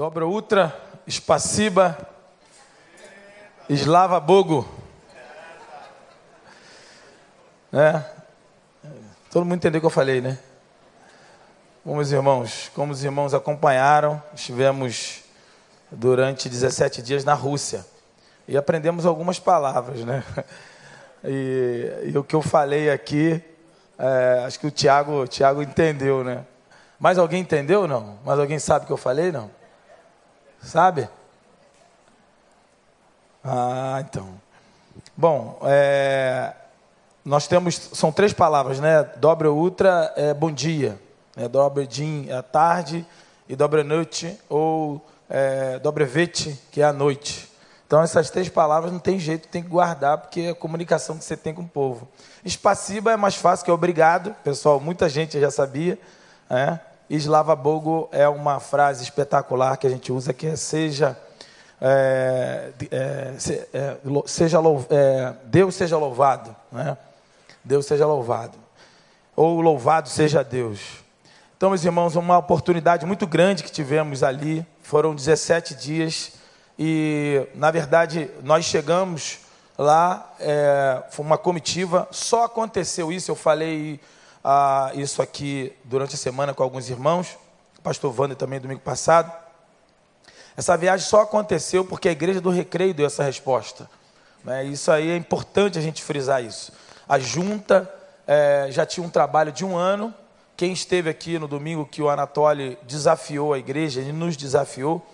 Dobro Ultra, Spaciba, Slava Bogo. É. Todo mundo entendeu o que eu falei, né? Bom, meus irmãos, como os irmãos acompanharam, estivemos durante 17 dias na Rússia e aprendemos algumas palavras, né? E, e o que eu falei aqui, é, acho que o Tiago, Tiago entendeu, né? Mais alguém entendeu não? Mais alguém sabe o que eu falei não? Sabe? Ah, então. Bom, é, nós temos, são três palavras, né? Dobra ultra é bom dia, é dobra din é tarde e dobra noite ou é, dobra vete que é a noite. Então essas três palavras não tem jeito, tem que guardar porque é a comunicação que você tem com o povo. Espaciba é mais fácil que obrigado, pessoal, muita gente já sabia, né? Slava Bogo é uma frase espetacular que a gente usa que é seja é, é, é, seja é, Deus seja louvado, né? Deus seja louvado. Ou louvado seja Deus. Então, meus irmãos, uma oportunidade muito grande que tivemos ali. Foram 17 dias e, na verdade, nós chegamos lá, é, foi uma comitiva. Só aconteceu isso, eu falei ah, isso aqui durante a semana com alguns irmãos, o pastor Wander também domingo passado. Essa viagem só aconteceu porque a igreja do Recreio deu essa resposta. Né? Isso aí é importante a gente frisar isso. A junta é, já tinha um trabalho de um ano. Quem esteve aqui no domingo que o Anatoly desafiou a igreja, ele nos desafiou.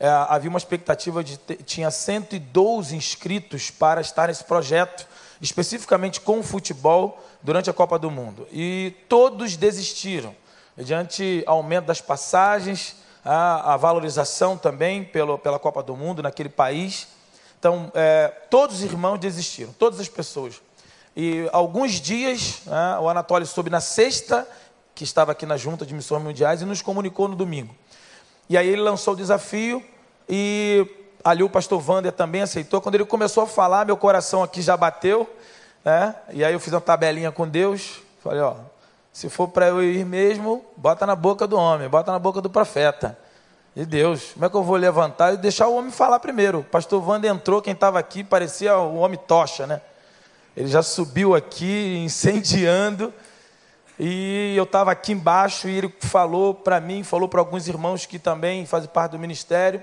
É, havia uma expectativa de ter, tinha 112 inscritos para estar nesse projeto, especificamente com o futebol durante a Copa do Mundo. E todos desistiram, mediante aumento das passagens, a, a valorização também pelo, pela Copa do Mundo naquele país. Então, é, todos os irmãos desistiram, todas as pessoas. E alguns dias, né, o Anatólio soube na sexta, que estava aqui na Junta de Missões Mundiais, e nos comunicou no domingo. E aí ele lançou o desafio, e ali o pastor Wander também aceitou. Quando ele começou a falar, meu coração aqui já bateu. Né? E aí eu fiz uma tabelinha com Deus. Falei, ó, se for para eu ir mesmo, bota na boca do homem, bota na boca do profeta. De Deus, como é que eu vou levantar e deixar o homem falar primeiro? O pastor Wander entrou, quem estava aqui parecia o homem tocha, né? Ele já subiu aqui incendiando. E eu estava aqui embaixo e ele falou para mim, falou para alguns irmãos que também fazem parte do ministério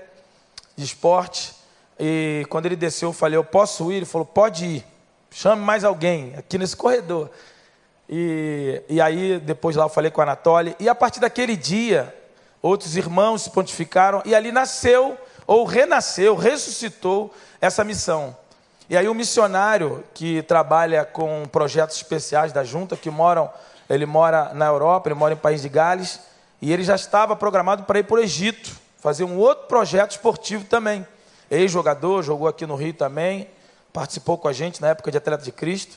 de esporte. E quando ele desceu, eu falei: Eu posso ir? Ele falou: Pode ir. Chame mais alguém aqui nesse corredor. E, e aí, depois lá eu falei com a Anatoly. E a partir daquele dia, outros irmãos se pontificaram. E ali nasceu, ou renasceu, ressuscitou essa missão. E aí o missionário que trabalha com projetos especiais da junta, que moram, ele mora na Europa, ele mora em País de Gales, e ele já estava programado para ir para o Egito, fazer um outro projeto esportivo também. Ex-jogador, jogou aqui no Rio também, participou com a gente na época de Atleta de Cristo,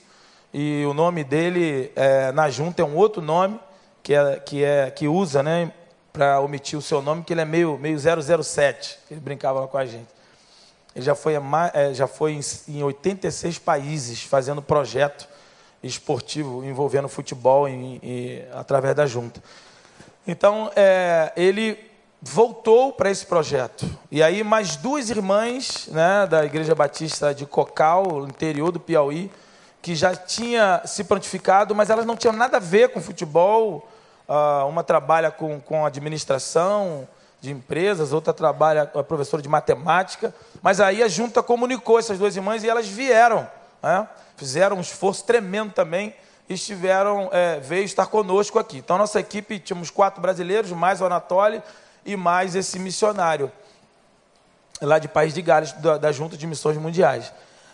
e o nome dele é, na junta é um outro nome, que, é, que, é, que usa, né, para omitir o seu nome, que ele é meio, meio 007, ele brincava com a gente. Ele já foi, é, já foi em 86 países fazendo projeto esportivo envolvendo futebol em, em, através da junta. Então, é, ele voltou para esse projeto. E aí, mais duas irmãs né, da Igreja Batista de Cocal, interior do Piauí, que já tinha se prontificado, mas elas não tinham nada a ver com futebol. Uh, uma trabalha com, com administração, de empresas, outra trabalha, é professora de matemática. Mas aí a junta comunicou essas duas irmãs e elas vieram, né? fizeram um esforço tremendo também e estiveram, é, veio estar conosco aqui. Então, nossa equipe, tínhamos quatro brasileiros, mais o Anatoly e mais esse missionário, lá de País de Gales, da, da Junta de Missões Mundiais.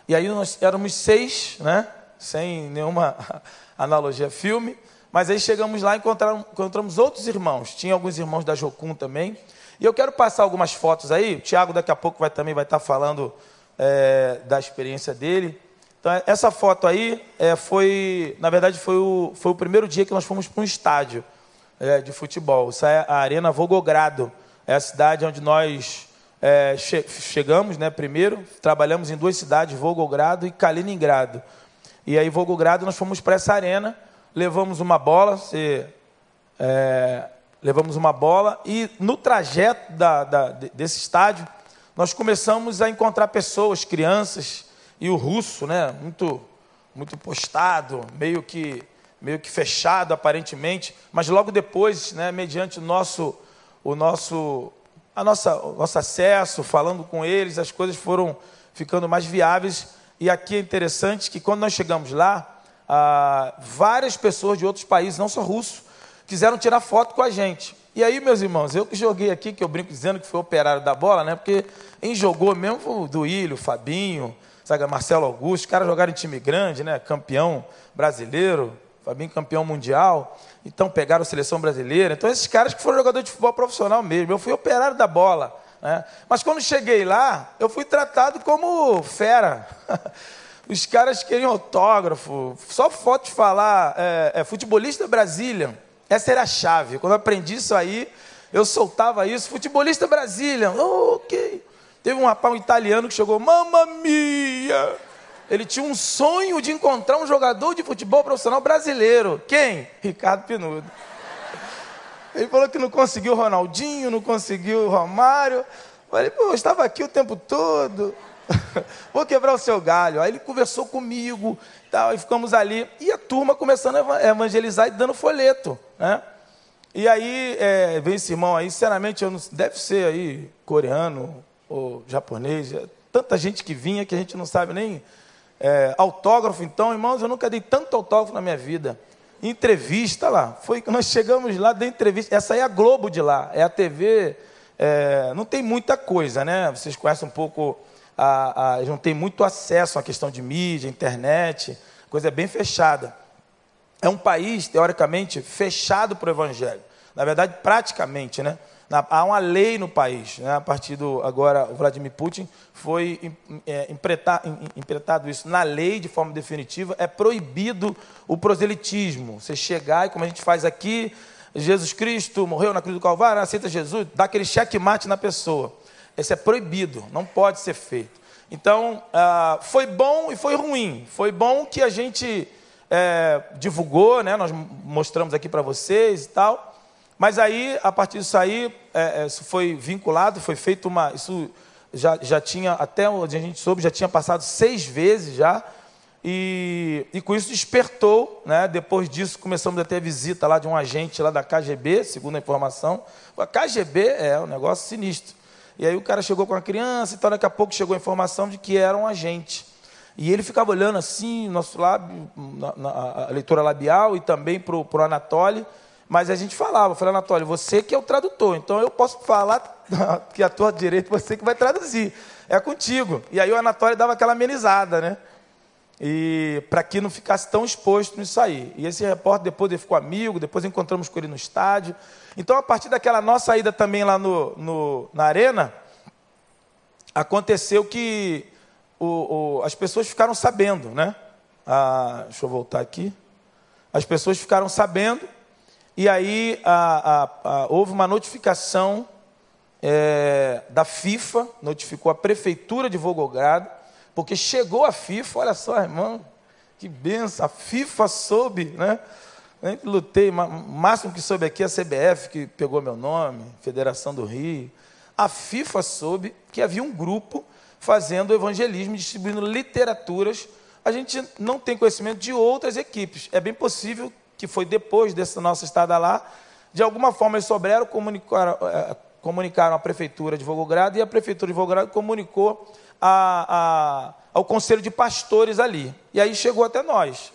E aí nós éramos seis, né? sem nenhuma analogia filme, mas aí chegamos lá e encontramos, outros irmãos. Tinha alguns irmãos da Jocum também. E eu quero passar algumas fotos aí. O Tiago daqui a pouco vai, também vai estar falando é, da experiência dele. Então, essa foto aí é, foi, na verdade, foi o, foi o primeiro dia que nós fomos para um estádio é, de futebol. Isso é a Arena Volgogrado. É a cidade onde nós é, che chegamos, né? Primeiro, trabalhamos em duas cidades, Volgogrado e Kaliningrado. E aí, Volgogrado, nós fomos para essa arena levamos uma bola, você é, levamos uma bola e no trajeto da, da, desse estádio nós começamos a encontrar pessoas, crianças e o russo, né, muito muito postado, meio que meio que fechado aparentemente, mas logo depois, né, mediante o nosso o nosso a nossa o nosso acesso, falando com eles, as coisas foram ficando mais viáveis e aqui é interessante que quando nós chegamos lá, ah, várias pessoas de outros países, não só russos, quiseram tirar foto com a gente. E aí, meus irmãos, eu que joguei aqui, que eu brinco dizendo que foi operário da bola, né? Porque quem jogou mesmo foi o Duílio, o Fabinho, sabe, Marcelo Augusto, os caras jogaram em time grande, né? Campeão brasileiro, Fabinho campeão mundial. Então pegaram a seleção brasileira. Então esses caras que foram jogadores de futebol profissional mesmo. Eu fui operário da bola. Né? Mas quando cheguei lá, eu fui tratado como fera. Os caras queriam autógrafo, só foto de falar, é, é, futebolista Brasília. Essa era a chave. Quando eu aprendi isso aí, eu soltava isso. Futebolista Brasília. ok. Teve um rapaz um italiano que chegou, mamma mia. Ele tinha um sonho de encontrar um jogador de futebol profissional brasileiro. Quem? Ricardo Pinudo. Ele falou que não conseguiu Ronaldinho, não conseguiu Romário. Falei, pô, eu estava aqui o tempo todo. Vou quebrar o seu galho. Aí ele conversou comigo, tal, e ficamos ali. E a turma começando a evangelizar e dando folheto, né? E aí, é, vem esse irmão aí, sinceramente, eu não, deve ser aí coreano ou japonês, é tanta gente que vinha que a gente não sabe nem é, autógrafo. Então, irmãos, eu nunca dei tanto autógrafo na minha vida. Entrevista lá, foi que nós chegamos lá da entrevista. Essa é a Globo de lá, é a TV. É, não tem muita coisa, né? Vocês conhecem um pouco a, a, não tem muito acesso à questão de mídia, internet, coisa bem fechada. É um país, teoricamente, fechado para o evangelho. Na verdade, praticamente, né? Há uma lei no país, né? a partir do agora o Vladimir Putin foi é, empretado isso na lei de forma definitiva, é proibido o proselitismo. Você chegar e como a gente faz aqui, Jesus Cristo morreu na cruz do Calvário, aceita Jesus, dá aquele checkmate na pessoa. Esse é proibido, não pode ser feito. Então, ah, foi bom e foi ruim. Foi bom que a gente é, divulgou, né? nós mostramos aqui para vocês e tal. Mas aí, a partir disso aí, é, é, isso foi vinculado, foi feito uma. Isso já, já tinha, até onde a gente soube, já tinha passado seis vezes já. E, e com isso despertou, né? depois disso começamos a ter a visita lá de um agente lá da KGB, segundo a informação. A KGB é um negócio sinistro. E aí o cara chegou com a criança, então daqui a pouco chegou a informação de que era um agente. E ele ficava olhando assim, nosso lábio, na, na, a leitura labial e também para o Anatoly. Mas a gente falava, eu falei, Anatoly, você que é o tradutor, então eu posso falar que a tua direita, você que vai traduzir. É contigo. E aí o Anatoly dava aquela amenizada, né? E para que não ficasse tão exposto nisso aí. E esse repórter depois ele ficou amigo, depois encontramos com ele no estádio. Então, a partir daquela nossa ida também lá no, no na arena, aconteceu que o, o, as pessoas ficaram sabendo, né? Ah, deixa eu voltar aqui. As pessoas ficaram sabendo, e aí a, a, a, houve uma notificação é, da FIFA, notificou a prefeitura de Volgogrado, porque chegou a FIFA, olha só, irmão, que benção, a FIFA soube, né? Eu lutei, o máximo que soube aqui é a CBF, que pegou meu nome, Federação do Rio. A FIFA soube que havia um grupo fazendo evangelismo, distribuindo literaturas. A gente não tem conhecimento de outras equipes. É bem possível que foi depois dessa nossa estada lá, de alguma forma eles souberam, comunicaram, é, comunicaram à prefeitura de Volgogrado e a prefeitura de Volgogrado comunicou a, a, ao conselho de pastores ali. E aí chegou até nós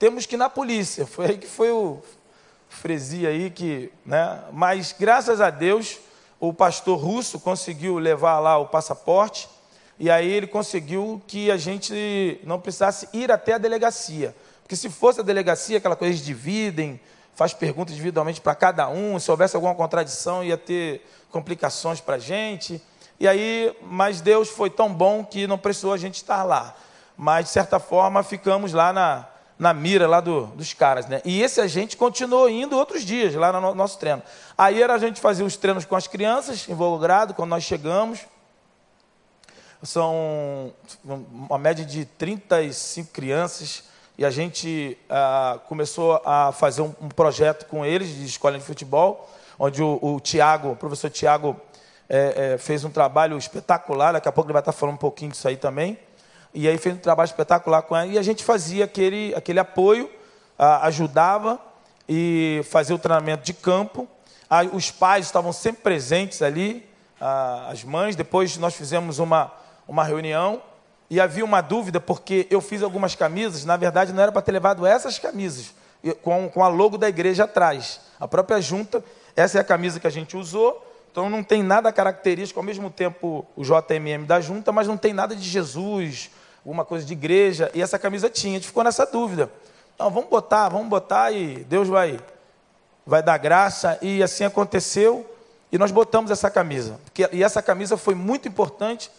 temos que ir na polícia. Foi aí que foi o fresia aí que, né? Mas graças a Deus, o pastor russo conseguiu levar lá o passaporte e aí ele conseguiu que a gente não precisasse ir até a delegacia. Porque se fosse a delegacia, aquela coisa eles dividem, faz perguntas individualmente para cada um, se houvesse alguma contradição ia ter complicações para a gente. E aí, mas Deus foi tão bom que não precisou a gente estar lá. Mas, de certa forma, ficamos lá na, na mira lá do, dos caras, né? E esse agente continuou indo outros dias lá no nosso treino. Aí era a gente fazia os treinos com as crianças, involucrado, quando nós chegamos. São uma média de 35 crianças. E a gente ah, começou a fazer um, um projeto com eles de escola de futebol. onde o, o Tiago, o professor Tiago, é, é, fez um trabalho espetacular. Daqui a pouco ele vai estar falando um pouquinho disso aí também. E aí fez um trabalho espetacular com ela. E a gente fazia aquele, aquele apoio, ajudava e fazia o treinamento de campo. os pais estavam sempre presentes ali, as mães. Depois nós fizemos uma, uma reunião e havia uma dúvida, porque eu fiz algumas camisas, na verdade não era para ter levado essas camisas, com, com a logo da igreja atrás. A própria junta, essa é a camisa que a gente usou, então não tem nada característico, ao mesmo tempo o JMM da junta, mas não tem nada de Jesus, alguma coisa de igreja, e essa camisa tinha, a gente ficou nessa dúvida. Não, vamos botar, vamos botar e Deus vai, vai dar graça, e assim aconteceu, e nós botamos essa camisa. Porque, e essa camisa foi muito importante,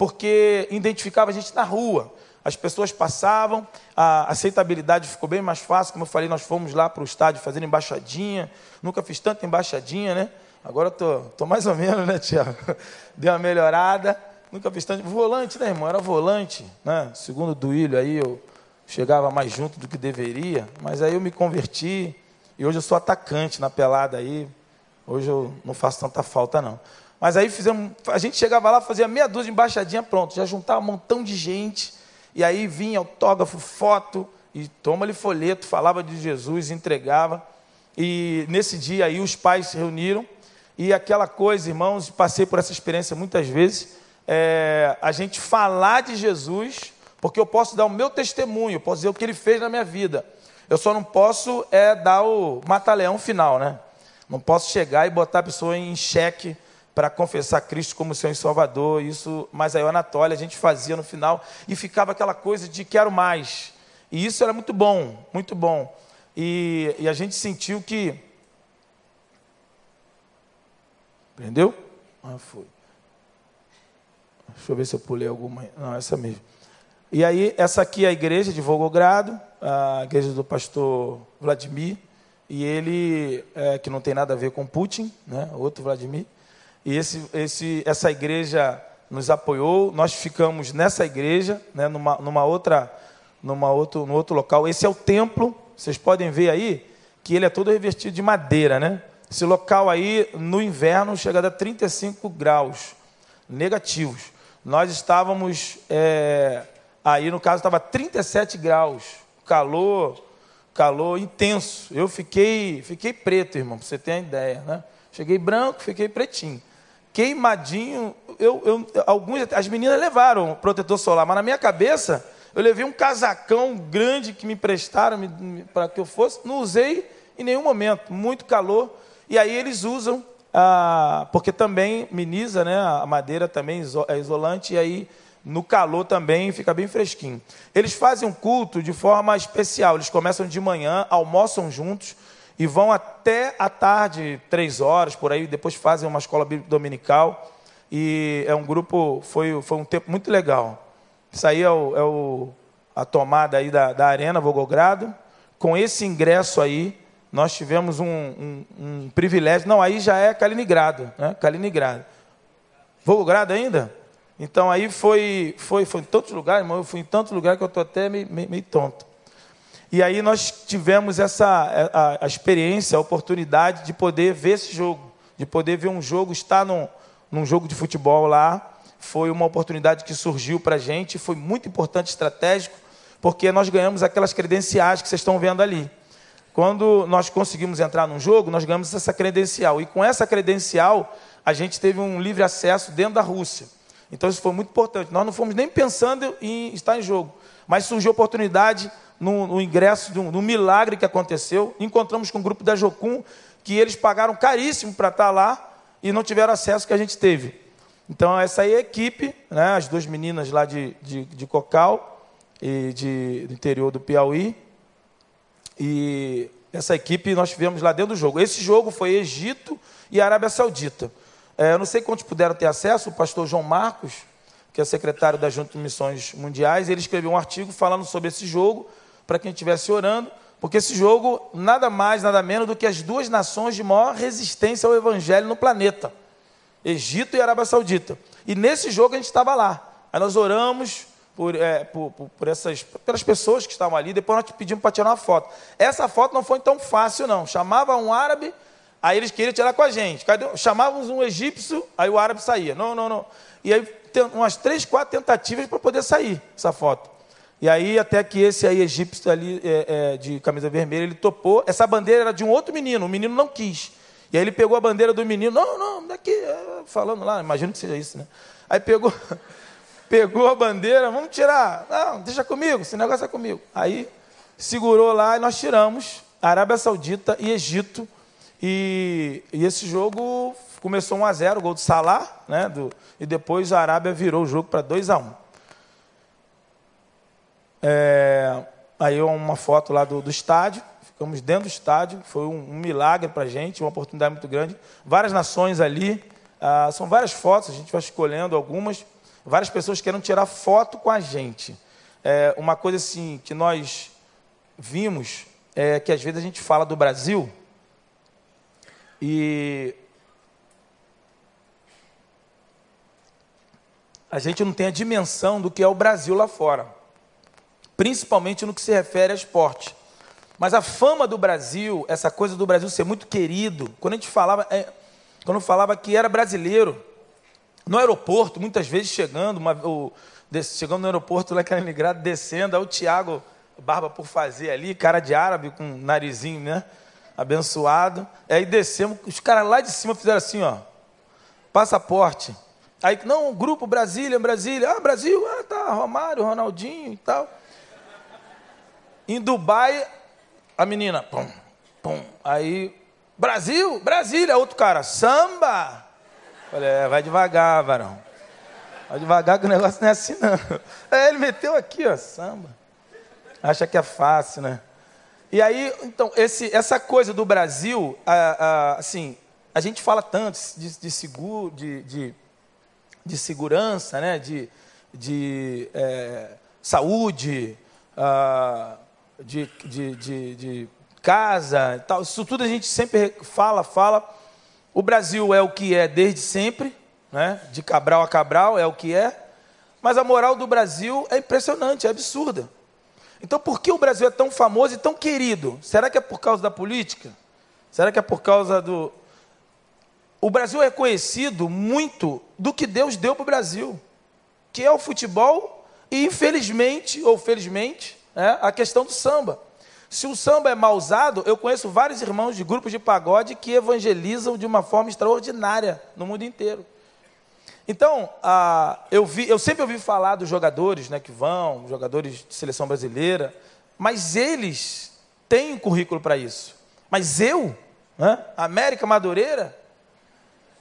porque identificava a gente na rua. As pessoas passavam, a aceitabilidade ficou bem mais fácil. Como eu falei, nós fomos lá para o estádio fazer embaixadinha. Nunca fiz tanta embaixadinha, né? Agora estou tô, tô mais ou menos, né, Tiago? Deu uma melhorada. Nunca fiz tanto. Volante, né, irmão? Era volante, né? Segundo o Duílio aí, eu chegava mais junto do que deveria. Mas aí eu me converti e hoje eu sou atacante na pelada aí. Hoje eu não faço tanta falta, não. Mas aí fizemos, a gente chegava lá, fazia meia dúzia de embaixadinha, pronto, já juntava um montão de gente, e aí vinha autógrafo, foto, e toma-lhe folheto, falava de Jesus, entregava. E nesse dia aí os pais se reuniram, e aquela coisa, irmãos, passei por essa experiência muitas vezes, é, a gente falar de Jesus, porque eu posso dar o meu testemunho, posso dizer o que ele fez na minha vida. Eu só não posso é dar o mata-leão final, né? Não posso chegar e botar a pessoa em xeque para confessar Cristo como Senhor e Salvador. Isso, mas aí o Anatólia a gente fazia no final e ficava aquela coisa de quero mais. E isso era muito bom, muito bom. E, e a gente sentiu que. Entendeu? Ah, foi. Deixa eu ver se eu pulei alguma. Não, essa mesmo. E aí, essa aqui é a igreja de Volgogrado, a igreja do pastor Vladimir. E ele, é, que não tem nada a ver com Putin, né? outro Vladimir. E esse, esse, essa igreja nos apoiou. Nós ficamos nessa igreja, né, numa, numa outra, numa outro, no outro local. Esse é o templo. Vocês podem ver aí que ele é todo revestido de madeira, né? Esse local aí, no inverno, chega a 35 graus negativos. Nós estávamos, é, aí no caso, estava 37 graus, calor, calor intenso. Eu fiquei, fiquei preto, irmão, para você ter uma ideia, né? Cheguei branco, fiquei pretinho queimadinho. Eu, eu, alguns, as meninas levaram protetor solar, mas na minha cabeça eu levei um casacão grande que me emprestaram para que eu fosse. Não usei em nenhum momento, muito calor. E aí eles usam, ah, porque também miniza, né? A madeira também é isolante, e aí no calor também fica bem fresquinho. Eles fazem um culto de forma especial. Eles começam de manhã, almoçam juntos e vão até a tarde, três horas, por aí, depois fazem uma escola dominical. E é um grupo, foi, foi um tempo muito legal. Isso aí é, o, é o, a tomada aí da, da Arena Volgogrado. Com esse ingresso aí, nós tivemos um, um, um, privilégio. Não, aí já é Kaliningrado, né? Kaliningrado. Volgogrado ainda? Então aí foi, foi, foi em tantos lugares, irmão, eu fui em tantos lugares que eu estou até meio, meio, meio tonto. E aí nós tivemos essa a, a, experiência, a oportunidade de poder ver esse jogo, de poder ver um jogo, estar num, num jogo de futebol lá. Foi uma oportunidade que surgiu para a gente, foi muito importante, estratégico, porque nós ganhamos aquelas credenciais que vocês estão vendo ali. Quando nós conseguimos entrar num jogo, nós ganhamos essa credencial. E com essa credencial, a gente teve um livre acesso dentro da Rússia. Então isso foi muito importante. Nós não fomos nem pensando em estar em jogo, mas surgiu a oportunidade no, no ingresso de um, milagre que aconteceu. Encontramos com um grupo da Jocum que eles pagaram caríssimo para estar lá e não tiveram acesso que a gente teve. Então, essa aí é a equipe, né, as duas meninas lá de, de, de Cocal e de, do interior do Piauí. E essa equipe nós tivemos lá dentro do jogo. Esse jogo foi Egito e Arábia Saudita. É, eu não sei quantos puderam ter acesso, o pastor João Marcos, que é secretário da Junta de Missões Mundiais, ele escreveu um artigo falando sobre esse jogo para quem estivesse orando, porque esse jogo nada mais, nada menos do que as duas nações de maior resistência ao evangelho no planeta: Egito e Arábia Saudita. E nesse jogo a gente estava lá. Aí nós oramos por, é, por, por, essas, pelas pessoas que estavam ali, depois nós pedimos para tirar uma foto. Essa foto não foi tão fácil, não. Chamava um árabe, Aí eles queriam tirar com a gente. Chamávamos um egípcio, aí o árabe saía. Não, não, não. E aí umas três, quatro tentativas para poder sair essa foto. E aí até que esse aí egípcio ali é, é, de camisa vermelha, ele topou. Essa bandeira era de um outro menino, o menino não quis. E aí ele pegou a bandeira do menino, não, não, daqui, é, falando lá, imagino que seja isso, né? Aí pegou, pegou a bandeira, vamos tirar. Não, deixa comigo, esse negócio é comigo. Aí segurou lá e nós tiramos Arábia Saudita e Egito. E, e esse jogo começou 1 a 0 gol do Salah, né? Do, e depois a Arábia virou o jogo para 2 a 1 é, Aí uma foto lá do, do estádio, ficamos dentro do estádio, foi um, um milagre para a gente, uma oportunidade muito grande. Várias nações ali, ah, são várias fotos, a gente vai escolhendo algumas. Várias pessoas querem tirar foto com a gente. É, uma coisa assim que nós vimos é que às vezes a gente fala do Brasil e a gente não tem a dimensão do que é o Brasil lá fora, principalmente no que se refere a esporte. Mas a fama do Brasil, essa coisa do Brasil ser muito querido, quando a gente falava, é, quando falava que era brasileiro, no aeroporto, muitas vezes chegando, uma, o, chegando no aeroporto lá em Kaliningrado, descendo, aí o Tiago, barba por fazer ali, cara de árabe, com narizinho, né? Abençoado. Aí descemos, os caras lá de cima fizeram assim, ó, passaporte. Aí, não, grupo Brasília, Brasília. Ah, Brasil, ah, tá, Romário, Ronaldinho e tal. Em Dubai, a menina, pum, pum. Aí, Brasil, Brasília, outro cara, samba. Falei, é, vai devagar, varão. Vai devagar que o negócio não é assim, não. É, ele meteu aqui, ó, samba. Acha que é fácil, né? E aí, então, esse, essa coisa do Brasil, assim, a gente fala tanto de, de seguro, de, de, de, segurança, né? de, de é, saúde, de, de, de, de casa e tal. Isso tudo a gente sempre fala, fala. O Brasil é o que é desde sempre, né? de Cabral a Cabral é o que é. Mas a moral do Brasil é impressionante, é absurda. Então, por que o Brasil é tão famoso e tão querido? Será que é por causa da política? Será que é por causa do. O Brasil é conhecido muito do que Deus deu para o Brasil, que é o futebol e, infelizmente, ou felizmente, é a questão do samba. Se o samba é mal usado, eu conheço vários irmãos de grupos de pagode que evangelizam de uma forma extraordinária no mundo inteiro. Então, ah, eu, vi, eu sempre ouvi falar dos jogadores né, que vão, jogadores de seleção brasileira, mas eles têm um currículo para isso. Mas eu, né, América Madureira,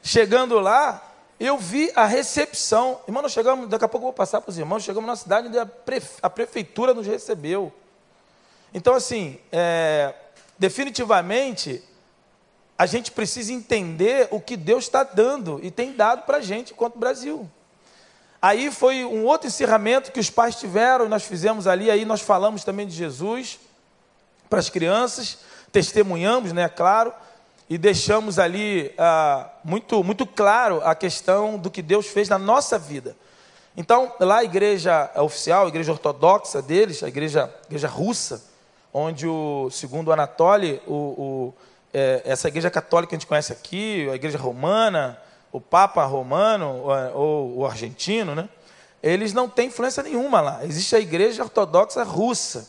chegando lá, eu vi a recepção. Irmão, nós chegamos, daqui a pouco eu vou passar para os irmãos, chegamos na cidade onde a, prefe, a prefeitura nos recebeu. Então, assim, é, definitivamente, a gente precisa entender o que Deus está dando e tem dado para a gente enquanto Brasil. Aí foi um outro encerramento que os pais tiveram, nós fizemos ali, aí nós falamos também de Jesus para as crianças, testemunhamos, né, claro, e deixamos ali ah, muito, muito claro a questão do que Deus fez na nossa vida. Então, lá a igreja oficial, a igreja ortodoxa deles, a igreja, a igreja russa, onde, o, segundo Anatoly, o, o, é, essa igreja católica que a gente conhece aqui, a igreja romana, o Papa romano ou o argentino, né? eles não têm influência nenhuma lá. Existe a igreja ortodoxa russa.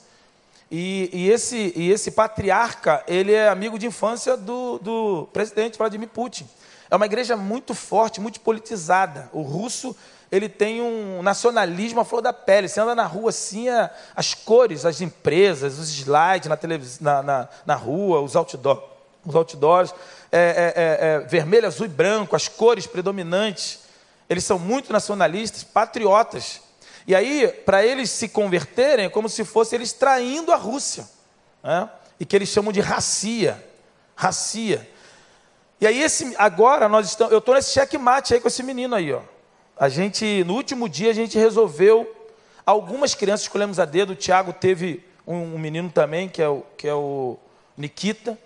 E, e, esse, e esse patriarca, ele é amigo de infância do, do presidente Vladimir Putin. É uma igreja muito forte, muito politizada. O russo ele tem um nacionalismo à flor da pele. Você anda na rua assim, as cores, as empresas, os slides na, televis... na, na, na rua, os, outdoor, os outdoors, é, é, é, é, vermelho, azul e branco, as cores predominantes. Eles são muito nacionalistas, patriotas. E aí, para eles se converterem, é como se fosse eles traindo a Rússia. Né? E que eles chamam de racia. Racia. E aí, esse, agora, nós estamos, eu estou nesse checkmate aí com esse menino aí, ó. A gente, no último dia, a gente resolveu. Algumas crianças escolhemos a dedo. O Tiago teve um, um, menino também, que é o, que é o Nikita.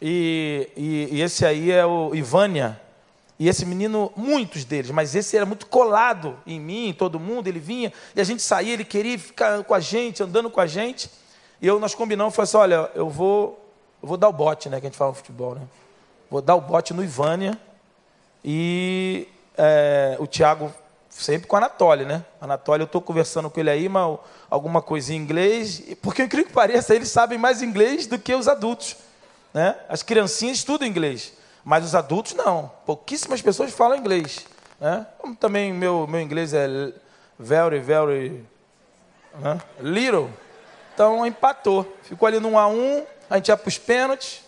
E, e, e esse aí é o Ivânia. E esse menino, muitos deles, mas esse era muito colado em mim, em todo mundo. Ele vinha e a gente saía, ele queria ficar com a gente, andando com a gente. E eu, nós combinamos, falei assim: olha, eu vou, eu vou dar o bote, né? Que a gente fala no futebol, né? vou dar o bote no Ivânia e é, o Tiago sempre com a Anatoly, né? Anatoly, eu estou conversando com ele aí, mas alguma coisa em inglês, porque incrível que pareça, eles sabem mais inglês do que os adultos, né? As criancinhas estudam inglês, mas os adultos não. Pouquíssimas pessoas falam inglês, né? Também meu meu inglês é very very né? little, então empatou, ficou ali num a um, a gente ia para os pênaltis,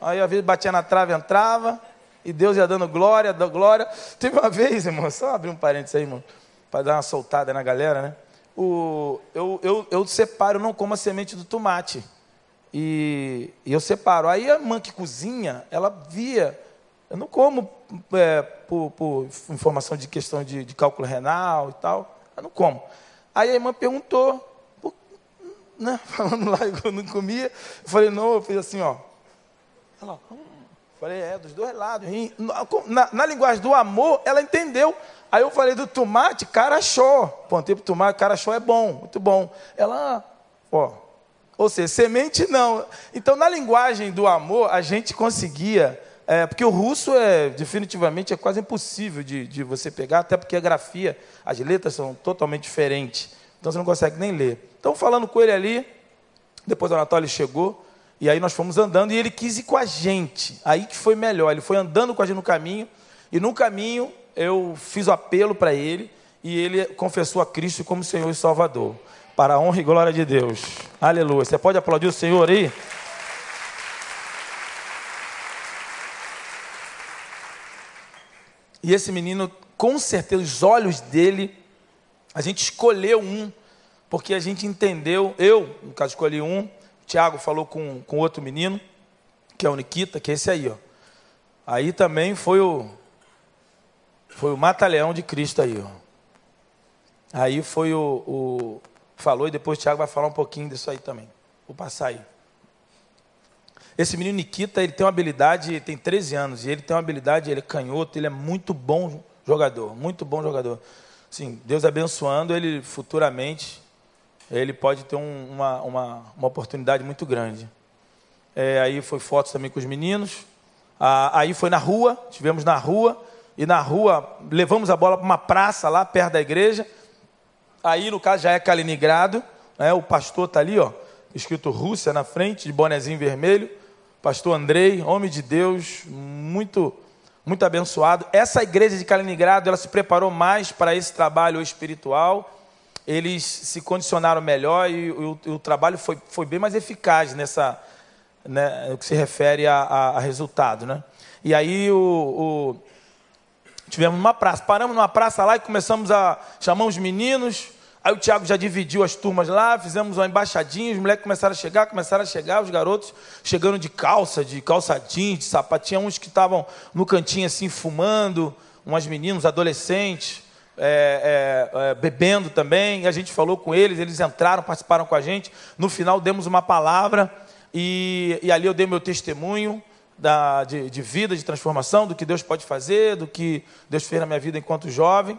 aí às vezes batia na trave, entrava. E Deus ia dando glória, dando glória. Teve uma vez, irmão, só abrir um parênteses aí, irmão, para dar uma soltada na galera, né? O, eu, eu, eu separo, não como a semente do tomate. E, e, eu separo. Aí a mãe que cozinha, ela via. Eu não como é, por, por, informação de questão de, de, cálculo renal e tal. Eu não como. Aí a irmã perguntou, né, falando lá, eu não comia. Eu falei, não, eu fiz assim, ó. Ela, hum. Falei, é, dos dois lados. Na, na, linguagem do amor, ela entendeu. Aí eu falei do tomate, carachó. Pontei para o tomate, carachó é bom, muito bom. Ela, ó, ou seja, semente não. Então, na linguagem do amor, a gente conseguia, é, porque o russo é, definitivamente, é quase impossível de, de você pegar, até porque a grafia, as letras são totalmente diferentes. Então, você não consegue nem ler. Então, falando com ele ali, depois o Anatólio chegou, e aí nós fomos andando e ele quis ir com a gente. Aí que foi melhor. Ele foi andando com a gente no caminho. E no caminho eu fiz o apelo para ele. E ele confessou a Cristo como Senhor e Salvador. Para a honra e glória de Deus. Aleluia. Você pode aplaudir o Senhor aí? E esse menino, com certeza, os olhos dele, a gente escolheu um, porque a gente entendeu, eu, no caso, escolhi um, Tiago falou com, com outro menino, que é o Nikita, que é esse aí, ó. Aí também foi o foi o mata-leão de Cristo aí, ó. Aí foi o, o falou e depois o Tiago vai falar um pouquinho disso aí também. Vou passar aí. Esse menino Nikita, ele tem uma habilidade, tem 13 anos, e ele tem uma habilidade, ele é canhoto, ele é muito bom jogador, muito bom jogador. Sim, Deus abençoando ele futuramente, ele pode ter um, uma, uma, uma, oportunidade muito grande. É, aí foi fotos também com os meninos. Ah, aí foi na rua, tivemos na rua, e na rua levamos a bola para uma praça lá perto da igreja. Aí, no caso, já é Kaliningrado. Né? O pastor está ali, ó, escrito Rússia na frente, de bonezinho vermelho. Pastor Andrei, homem de Deus, muito muito abençoado. Essa igreja de Kaliningrado, ela se preparou mais para esse trabalho espiritual eles se condicionaram melhor e o, o trabalho foi, foi bem mais eficaz nessa, né, no que se refere a, a, a resultado. Né? E aí o, o, tivemos uma praça, paramos numa praça lá e começamos a chamar os meninos. Aí o Tiago já dividiu as turmas lá, fizemos uma embaixadinha, os moleques começaram a chegar, começaram a chegar, os garotos chegando de calça, de calça jeans, de sapatinho, uns que estavam no cantinho assim fumando, umas meninas, adolescentes é, é, é, bebendo também, e a gente falou com eles, eles entraram, participaram com a gente. No final demos uma palavra e, e ali eu dei meu testemunho da, de, de, vida, de transformação, do que Deus pode fazer, do que Deus fez na minha vida enquanto jovem.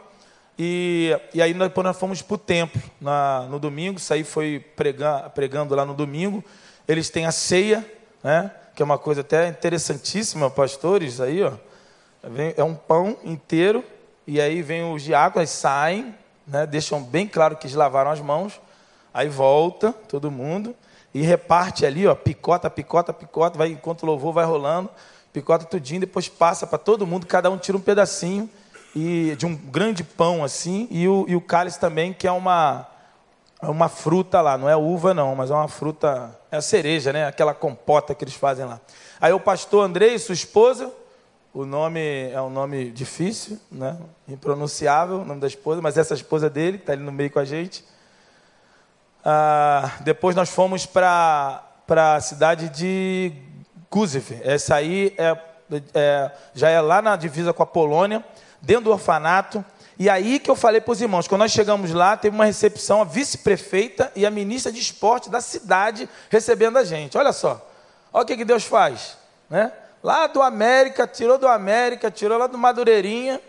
E, e aí depois nós fomos para o templo na, no domingo, isso aí foi pregando, pregando lá no domingo. Eles têm a ceia, né, que é uma coisa até interessantíssima, pastores, aí, ó. É um pão inteiro e aí vem os diáconos, saem, né, deixam bem claro que eles lavaram as mãos, aí volta todo mundo e reparte ali, ó, picota, picota, picota, vai enquanto o louvor vai rolando, picota tudinho, depois passa para todo mundo, cada um tira um pedacinho e de um grande pão assim, e o, e o cálice também, que é uma é uma fruta lá, não é uva não, mas é uma fruta, é a cereja, né? Aquela compota que eles fazem lá. Aí o pastor Andrei, sua esposa, o nome é um nome difícil, né? impronunciável, o nome da esposa, mas essa esposa dele, que está ali no meio com a gente. Ah, depois nós fomos para a cidade de Gusev. Essa aí é, é, já é lá na divisa com a Polônia, dentro do orfanato. E aí que eu falei para os irmãos, quando nós chegamos lá, teve uma recepção, a vice-prefeita e a ministra de esporte da cidade recebendo a gente. Olha só, olha o que, que Deus faz, né? lá do América, tirou do América, tirou lá do Madureirinha,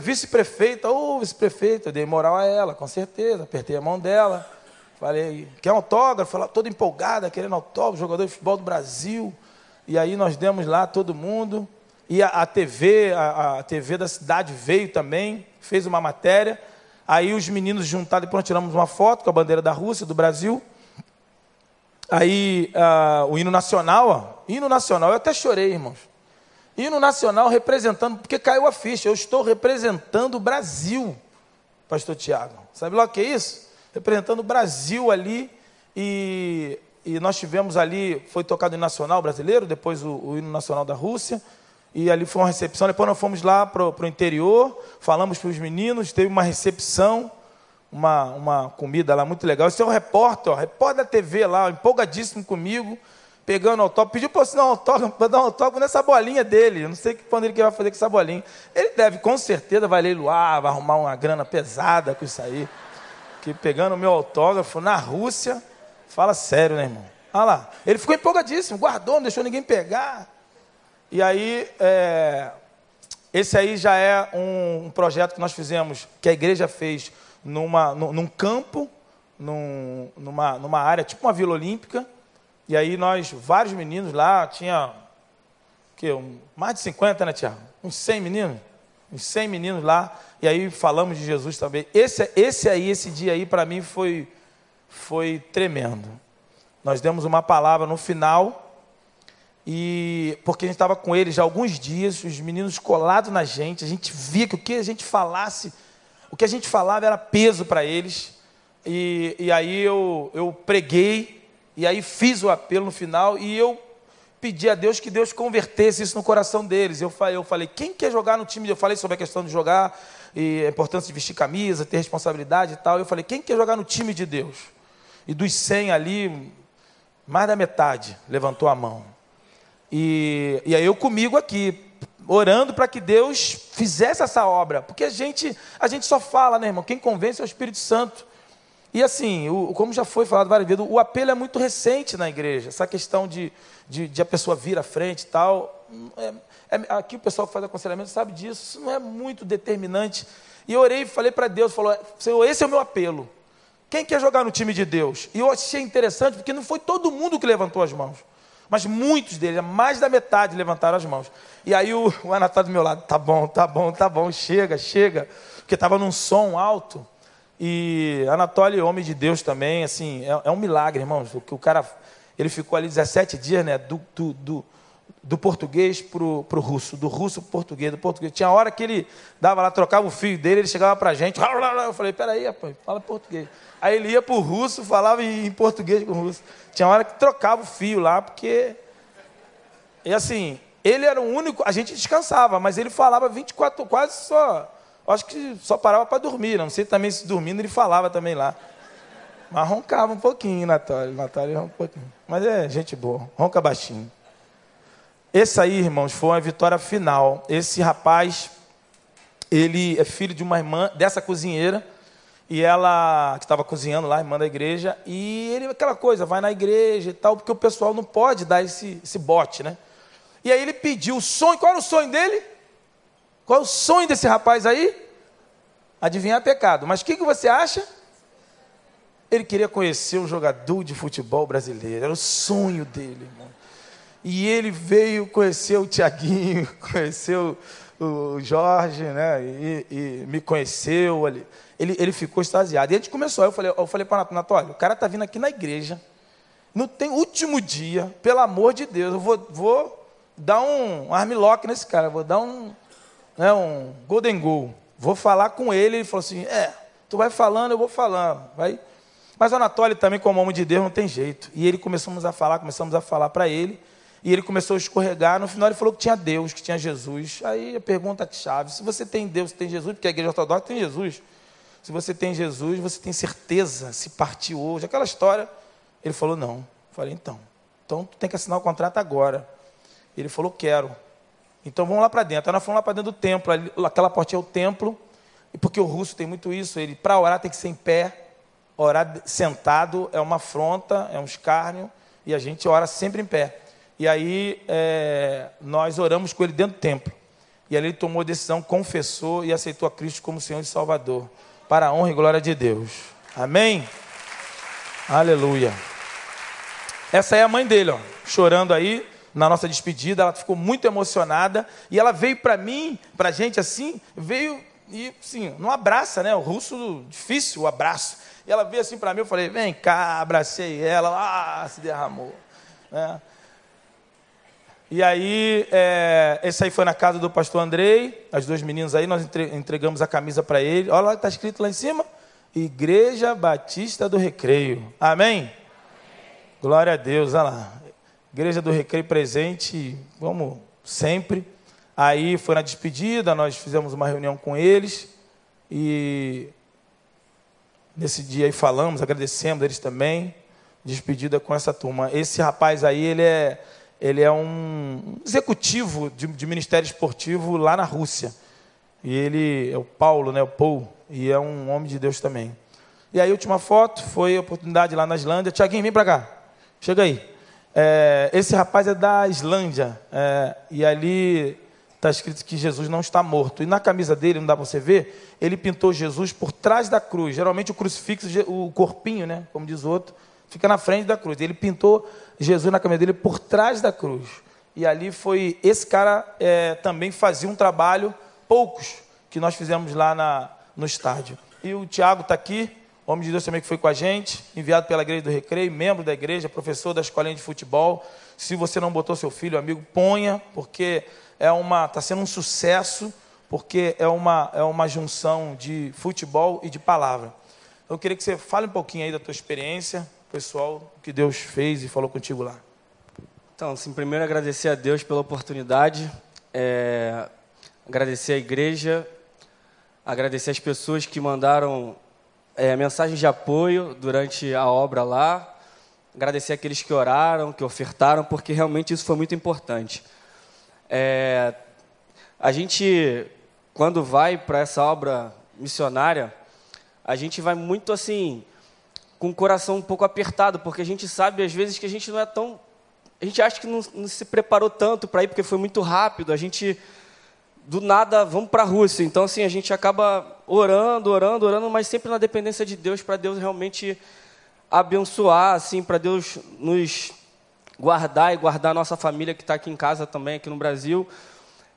vice-prefeita, ô oh, vice-prefeita, eu dei moral a ela, com certeza, apertei a mão dela, falei, quer autógrafo? Ela toda empolgada, querendo autógrafo, jogador de futebol do Brasil, E aí nós demos lá todo mundo. E a, a TV, a, a, TV da cidade veio também, fez uma matéria. Aí os meninos juntados, depois tiramos uma foto com a bandeira da Rússia, do Brasil. Aí uh, o hino nacional, ó, hino nacional, eu até chorei, irmãos. Hino nacional representando, porque caiu a ficha, eu estou representando o Brasil, pastor Tiago. Sabe lá o que é isso? Representando o Brasil ali, e, e nós tivemos ali, foi tocado o hino nacional brasileiro, depois o, o hino nacional da Rússia, e ali foi uma recepção. Depois nós fomos lá para o interior, falamos para os meninos, teve uma recepção, uma, uma comida lá muito legal. Esse é o repórter, ó, repórter da TV lá, empolgadíssimo comigo pegando autógrafo, pediu para eu assinar um autógrafo, para dar um autógrafo nessa bolinha dele. Eu não sei quando ele vai fazer com essa bolinha. Ele deve, com certeza, vai leiloar, vai arrumar uma grana pesada com isso aí. Que pegando o meu autógrafo na Rússia, fala sério, né, irmão? Olha lá. Ele ficou empolgadíssimo, guardou, não deixou ninguém pegar. E aí, é, esse aí já é um, um, projeto que nós fizemos, que a igreja fez numa, num, num campo, num, numa, numa área, tipo uma Vila Olímpica, e aí nós, vários meninos lá, tinha que, um, mais de 50, né, Tiago? Uns 100 meninos. Uns 100 meninos lá. E aí falamos de Jesus também. Esse, esse aí, esse dia aí, para mim foi, foi tremendo. Nós demos uma palavra no final. E porque a gente estava com eles já alguns dias, os meninos colados na gente, a gente via que o que a gente falasse, o que a gente falava era peso para eles. E, e aí eu, eu preguei e aí fiz o apelo no final e eu pedi a Deus que Deus convertesse isso no coração deles. Eu falei, eu falei, quem quer jogar no time? Eu falei sobre a questão de jogar e a importância de vestir camisa, ter responsabilidade e tal. Eu falei, quem quer jogar no time de Deus? E dos 100 ali, mais da metade levantou a mão. E, e aí eu comigo aqui, orando para que Deus fizesse essa obra. Porque a gente, a gente só fala, né, irmão? Quem convence é o Espírito Santo. E assim, o, como já foi falado várias vezes, o apelo é muito recente na igreja. Essa questão de, de, de a pessoa vir à frente e tal. É, é, aqui o pessoal que faz aconselhamento sabe disso. Isso não é muito determinante. E eu orei e falei para Deus, falou, Senhor, esse é o meu apelo. Quem quer jogar no time de Deus? E eu achei interessante, porque não foi todo mundo que levantou as mãos. Mas muitos deles, mais da metade, levantaram as mãos. E aí o, o Ana está do meu lado, tá bom, tá bom, tá bom, chega, chega. Porque estava num som alto. E Anatoly, homem de Deus também, assim, é, é um milagre, irmãos. O o cara, ele ficou ali 17 dias, né, do, do, do, do português para o russo, do russo para o português, do português. Tinha hora que ele dava lá, trocava o fio dele, ele chegava para a gente, eu falei, peraí, rapaz, fala português. Aí ele ia para o russo, falava em português com o russo. Tinha hora que trocava o fio lá, porque... E assim, ele era o único, a gente descansava, mas ele falava 24, quase só Acho que só parava para dormir. Não sei também se dormindo ele falava também lá. Mas roncava um pouquinho, Natália. Natália ronca um pouquinho. Mas é gente boa. Ronca baixinho. Esse aí, irmãos, foi uma vitória final. Esse rapaz, ele é filho de uma irmã dessa cozinheira. E ela, que estava cozinhando lá, irmã da igreja. E ele, aquela coisa, vai na igreja e tal, porque o pessoal não pode dar esse, esse bote, né? E aí ele pediu o sonho. Qual era o sonho dele? Qual é o sonho desse rapaz aí? Adivinhar pecado. Mas o que, que você acha? Ele queria conhecer um jogador de futebol brasileiro. Era o sonho dele, irmão. E ele veio conhecer o Tiaguinho, conheceu o Jorge, né? E, e, me conheceu ali. Ele, ele ficou extasiado. E a gente começou. Eu falei, eu falei para o Nato, olha, o cara está vindo aqui na igreja. Não tem último dia, pelo amor de Deus, eu vou, vou dar um armlock nesse cara, vou dar um, né, um golden goal. Vou falar com ele. Ele falou assim: É, tu vai falando, eu vou falando. Vai. Mas o Anatólio também, como homem de Deus, não tem jeito. E ele começamos a falar, começamos a falar para ele. E ele começou a escorregar. No final, ele falou que tinha Deus, que tinha Jesus. Aí a pergunta chave: se você tem Deus, tem Jesus, porque a igreja ortodoxa tem Jesus. Se você tem Jesus, você tem certeza se partiu hoje. Aquela história. Ele falou: Não. Eu falei: Então. Então tu tem que assinar o contrato agora. Ele falou: Quero. Então vamos lá para dentro. Aí nós fomos lá para dentro do templo, aquela porta é o templo, e porque o russo tem muito isso, ele para orar tem que ser em pé, orar sentado é uma afronta, é um escárnio, e a gente ora sempre em pé. E aí é, nós oramos com ele dentro do templo. E ali ele tomou a decisão, confessou e aceitou a Cristo como Senhor e Salvador. Para a honra e glória de Deus. Amém? Aleluia. Essa é a mãe dele, ó, chorando aí. na nossa despedida, ela ficou muito emocionada e ela veio para mim, para a gente assim, veio e sim, não abraça, né? O russo difícil o abraço. E ela veio assim para mim, eu falei, vem cá, abracei ela, lá se derramou. Né? E aí, é, esse aí foi na casa do pastor Andrei, as duas meninas aí, nós entregamos a camisa para ele. Olha lá, está escrito lá em cima, Igreja Batista do Recreio. Amém? Amém? Glória a Deus, olha lá. Igreja do Recreio presente, vamos sempre. Aí foi na despedida, nós fizemos uma reunião com eles e nesse dia aí falamos, agradecemos eles também. Despedida com essa turma. Esse rapaz aí, ele é ele é um executivo de, de, ministério esportivo lá na Rússia. E ele é o Paulo, né, o Paul, e é um homem de Deus também. E aí, a última foto foi a oportunidade lá na Islândia. Tiaguinho, vem para cá. Chega aí. É, esse rapaz é da Islândia. É, e ali está escrito que Jesus não está morto. E na camisa dele, não dá para você ver, ele pintou Jesus por trás da cruz. Geralmente o crucifixo, o corpinho, né, como diz o outro, fica na frente da cruz. Ele pintou Jesus na caminha dele por trás da cruz. E ali foi. Esse cara é, também fazia um trabalho, poucos, que nós fizemos lá na, no estádio. E o Tiago está aqui, homem de Deus também que foi com a gente, enviado pela Igreja do Recreio, membro da igreja, professor da escolinha de futebol. Se você não botou seu filho, amigo, ponha, porque é uma está sendo um sucesso, porque é uma, é uma junção de futebol e de palavra. Eu queria que você fale um pouquinho aí da tua experiência, pessoal, o que Deus fez e falou contigo lá. Então, sim, primeiro agradecer a Deus pela oportunidade, é, agradecer a igreja, agradecer as pessoas que mandaram é, mensagens de apoio durante a obra lá, agradecer aqueles que oraram, que ofertaram, porque realmente isso foi muito importante. É, a gente, quando vai para essa obra missionária, a gente vai muito assim, com o coração um pouco apertado, porque a gente sabe às vezes que a gente não é tão. A gente acha que não, não se preparou tanto para ir, porque foi muito rápido. A gente, do nada, vamos para a Rússia. Então, assim, a gente acaba orando, orando, orando, mas sempre na dependência de Deus, para Deus realmente abençoar, assim, para Deus nos guardar e guardar a nossa família que está aqui em casa também, aqui no Brasil.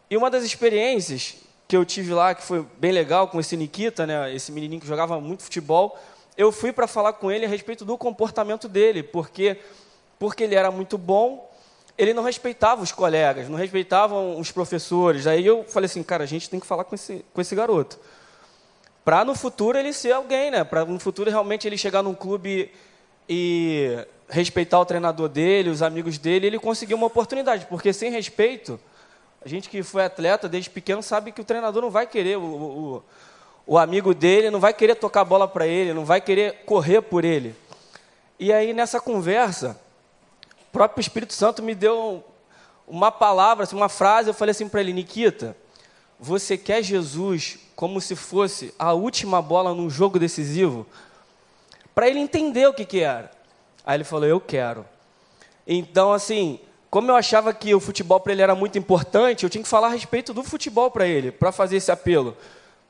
E uma das experiências que eu tive lá, que foi bem legal com esse Nikita, né, esse menininho que jogava muito futebol, eu fui para falar com ele a respeito do comportamento dele, porque porque ele era muito bom, ele não respeitava os colegas, não respeitava os professores. Aí eu falei assim, cara, a gente tem que falar com esse, com esse garoto. Para no futuro ele ser alguém, né? Para no futuro realmente ele chegar num clube e respeitar o treinador dele, os amigos dele, ele conseguiu uma oportunidade, porque sem respeito, a gente que foi atleta desde pequeno sabe que o treinador não vai querer o, o o amigo dele não vai querer tocar a bola para ele, não vai querer correr por ele. E aí, nessa conversa, o próprio Espírito Santo me deu uma palavra, assim, uma frase, eu falei assim para ele, Nikita, você quer Jesus como se fosse a última bola num jogo decisivo? Para ele entender o que, que era. Aí ele falou, eu quero. Então, assim, como eu achava que o futebol para ele era muito importante, eu tinha que falar a respeito do futebol para ele, para fazer esse apelo.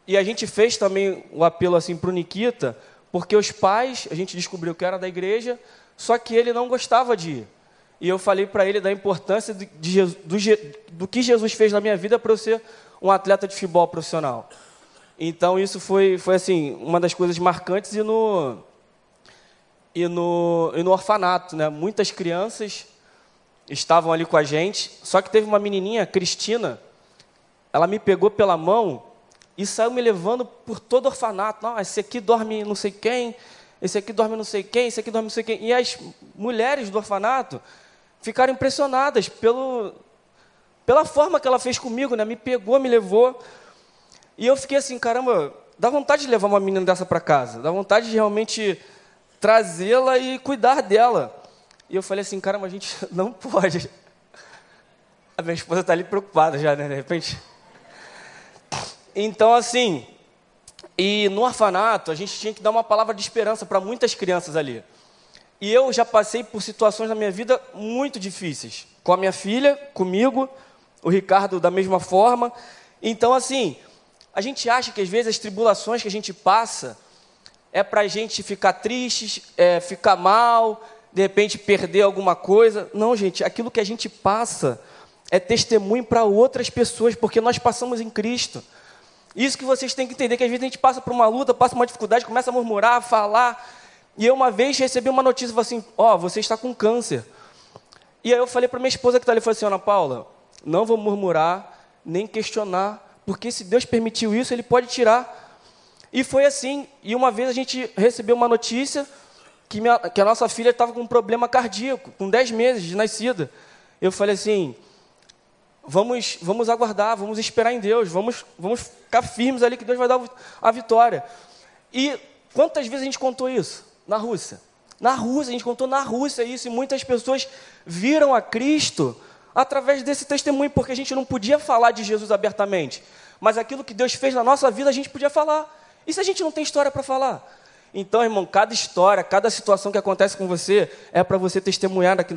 E a gente fez também o apelo assim para o Nikita, porque os pais, a gente descobriu que era da igreja, só que ele não gostava de ir. E eu falei para ele da importância de, de, do, do que Jesus fez na minha vida para eu ser um atleta de futebol profissional. Então isso foi, foi assim uma das coisas marcantes e no e no, e no orfanato, né? Muitas crianças estavam ali com a gente, só que teve uma menininha, Cristina, ela me pegou pela mão e saiu me levando por todo orfanato. Não, esse aqui dorme não sei quem, esse aqui dorme não sei quem, esse aqui dorme não sei quem. E as mulheres do orfanato ficaram impressionadas pelo, pela forma que ela fez comigo, né? Me pegou, me levou. E eu fiquei assim, caramba, dá vontade de levar uma menina dessa para casa, dá vontade de realmente trazê-la e cuidar dela. E eu falei assim, caramba, a gente não pode. A minha esposa está ali preocupada já, né? De repente. Então, assim, e no orfanato a gente tinha que dar uma palavra de esperança para muitas crianças ali. E eu já passei por situações na minha vida muito difíceis. Com a minha filha, comigo, o Ricardo da mesma forma. Então, assim, a gente acha que às vezes as tribulações que a gente passa é para a gente ficar triste, é, ficar mal, de repente perder alguma coisa. Não, gente, aquilo que a gente passa é testemunho para outras pessoas, porque nós passamos em Cristo. Isso que vocês têm que entender, que às vezes a gente passa por uma luta, passa por uma dificuldade, começa a murmurar, a falar. E eu uma vez recebi uma notícia, assim, ó, oh, você está com câncer. E aí eu falei para minha esposa que está ali, falei assim, Ana Paula, não vou murmurar, nem questionar, porque se Deus permitiu isso, Ele pode tirar. E foi assim, e uma vez a gente recebeu uma notícia que, minha, que a nossa filha estava com um problema cardíaco, com 10 meses de nascida. Eu falei assim, vamos, vamos aguardar, vamos esperar em Deus, vamos, vamos ficar firmes ali que Deus vai dar a vitória. E quantas vezes a gente contou isso? Na Rússia. Na Rússia, a gente contou na Rússia isso, e muitas pessoas viram a Cristo através desse testemunho, porque a gente não podia falar de Jesus abertamente, mas aquilo que Deus fez na nossa vida a gente podia falar. E se a gente não tem história para falar? Então, irmão, cada história, cada situação que acontece com você é para você testemunhar daqui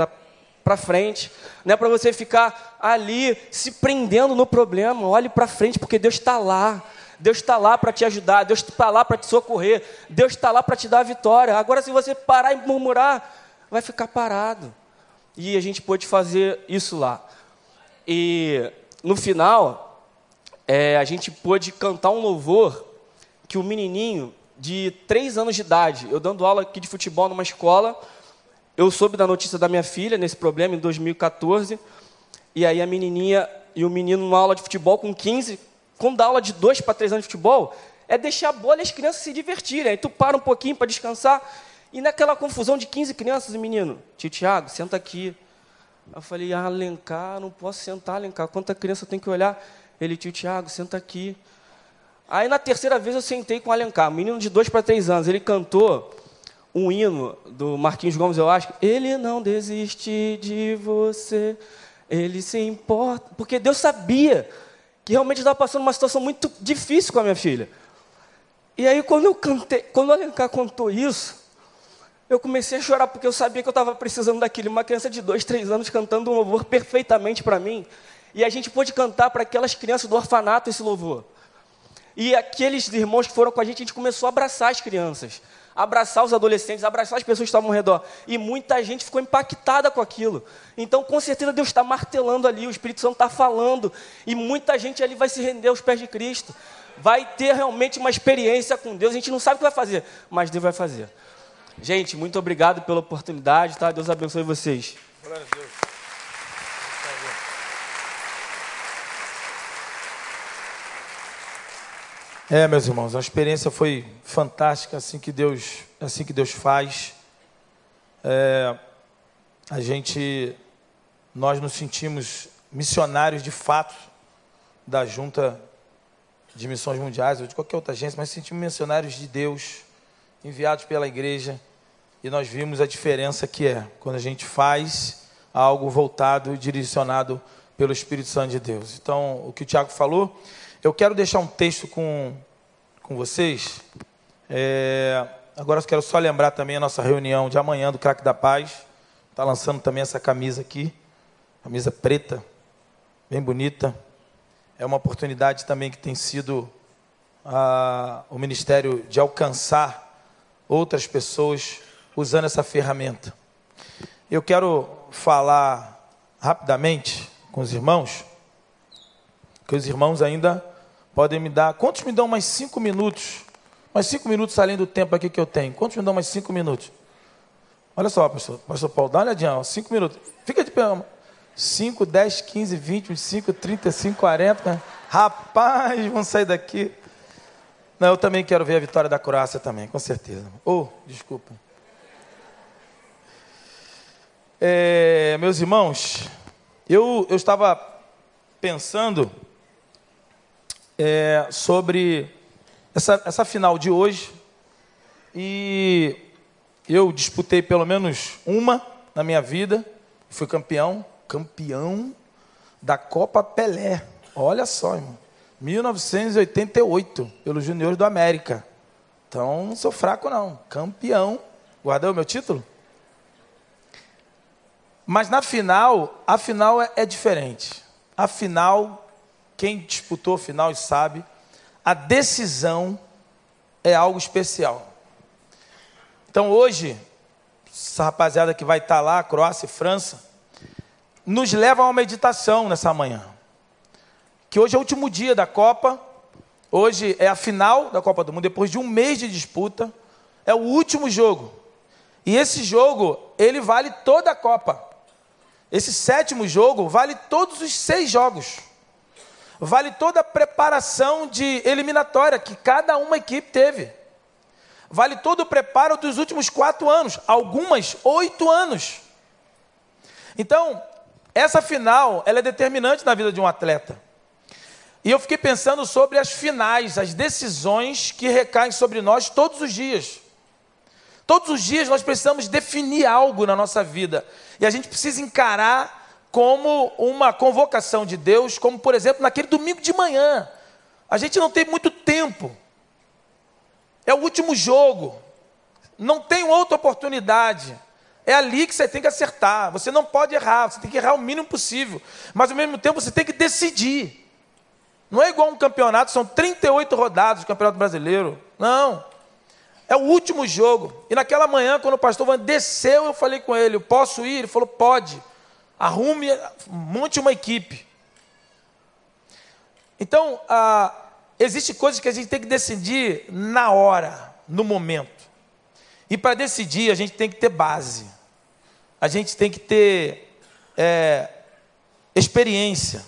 para frente, não é para você ficar ali se prendendo no problema. Olhe para frente, porque Deus está lá. Deus está lá para te ajudar, Deus está lá para te socorrer, Deus está lá para te dar a vitória. Agora, se você parar e murmurar, vai ficar parado. E a gente pôde fazer isso lá. E no final, é, a gente pôde cantar um louvor que o menininho de três anos de idade, eu dando aula aqui de futebol numa escola, eu soube da notícia da minha filha nesse problema em 2014, e aí a menininha e o menino numa aula de futebol com 15, quando dá aula de dois para três anos de futebol, é deixar a bola e as crianças se divertirem. Aí tu para um pouquinho para descansar, e naquela confusão de 15 crianças, o menino, tio Tiago, senta aqui. Eu falei, ah, Alencar, não posso sentar, Alencar, quanta criança tem que olhar? Ele, tio Tiago, senta aqui. Aí na terceira vez eu sentei com o Alencar, menino de dois para três anos. Ele cantou um hino do Marquinhos Gomes, eu acho. Ele não desiste de você, ele se importa. Porque Deus sabia que realmente estava passando uma situação muito difícil com a minha filha. E aí quando eu cantei, quando o Alencar contou isso, eu comecei a chorar porque eu sabia que eu estava precisando daquilo. Uma criança de dois, três anos cantando um louvor perfeitamente para mim. E a gente pôde cantar para aquelas crianças do orfanato esse louvor. E aqueles irmãos que foram com a gente, a gente começou a abraçar as crianças, abraçar os adolescentes, abraçar as pessoas que estavam ao redor. E muita gente ficou impactada com aquilo. Então, com certeza, Deus está martelando ali, o Espírito Santo está falando. E muita gente ali vai se render aos pés de Cristo. Vai ter realmente uma experiência com Deus. A gente não sabe o que vai fazer, mas Deus vai fazer. Gente, muito obrigado pela oportunidade, tá? Deus abençoe vocês. Glória a Deus. É, meus irmãos, a experiência foi fantástica, assim que Deus, assim que Deus faz. É, a gente, nós nos sentimos missionários de fato da Junta de Missões Mundiais ou de qualquer outra agência, mas sentimos missionários de Deus enviados pela igreja e nós vimos a diferença que é quando a gente faz algo voltado e direcionado pelo Espírito Santo de Deus. Então, o que o Tiago falou eu quero deixar um texto com, com vocês. É, agora eu quero só lembrar também a nossa reunião de amanhã do Craque da Paz. Está lançando também essa camisa aqui, camisa preta, bem bonita. É uma oportunidade também que tem sido a, o ministério de alcançar outras pessoas usando essa ferramenta. Eu quero falar rapidamente com os irmãos que os irmãos ainda podem me dar. Quantos me dão mais cinco minutos? Mais cinco minutos além do tempo aqui que eu tenho. Quantos me dão mais cinco minutos? Olha só, pastor, pastor Paulo, dá uma olhadinha, ó, cinco minutos. Fica de pé. 5, 10, 15, 20, 25, 35, 40. Rapaz, vamos sair daqui. Não, eu também quero ver a vitória da Croácia também, com certeza. Oh, desculpa. É, meus irmãos, eu, eu estava pensando é, sobre essa, essa final de hoje. E eu disputei pelo menos uma na minha vida. Fui campeão, campeão da Copa Pelé. Olha só, irmão. 1988, pelos Juniores do América. Então, não sou fraco, não. Campeão. Guardou o meu título? Mas na final, a final é, é diferente. A final quem disputou final sabe, a decisão é algo especial. Então hoje, essa rapaziada que vai estar lá, Croácia e França, nos leva a uma meditação nessa manhã. Que hoje é o último dia da Copa, hoje é a final da Copa do Mundo, depois de um mês de disputa, é o último jogo. E esse jogo, ele vale toda a Copa. Esse sétimo jogo vale todos os seis jogos. Vale toda a preparação de eliminatória que cada uma equipe teve. Vale todo o preparo dos últimos quatro anos, algumas oito anos. Então, essa final, ela é determinante na vida de um atleta. E eu fiquei pensando sobre as finais, as decisões que recaem sobre nós todos os dias. Todos os dias nós precisamos definir algo na nossa vida. E a gente precisa encarar como uma convocação de Deus, como por exemplo naquele domingo de manhã. A gente não tem muito tempo. É o último jogo. Não tem outra oportunidade. É ali que você tem que acertar. Você não pode errar, você tem que errar o mínimo possível. Mas ao mesmo tempo você tem que decidir. Não é igual um campeonato, são 38 rodadas do Campeonato Brasileiro. Não. É o último jogo. E naquela manhã, quando o pastor Van desceu, eu falei com ele: posso ir? Ele falou: pode. Arrume, monte uma equipe. Então, ah, existe coisas que a gente tem que decidir na hora, no momento. E para decidir, a gente tem que ter base a gente tem que ter é, experiência,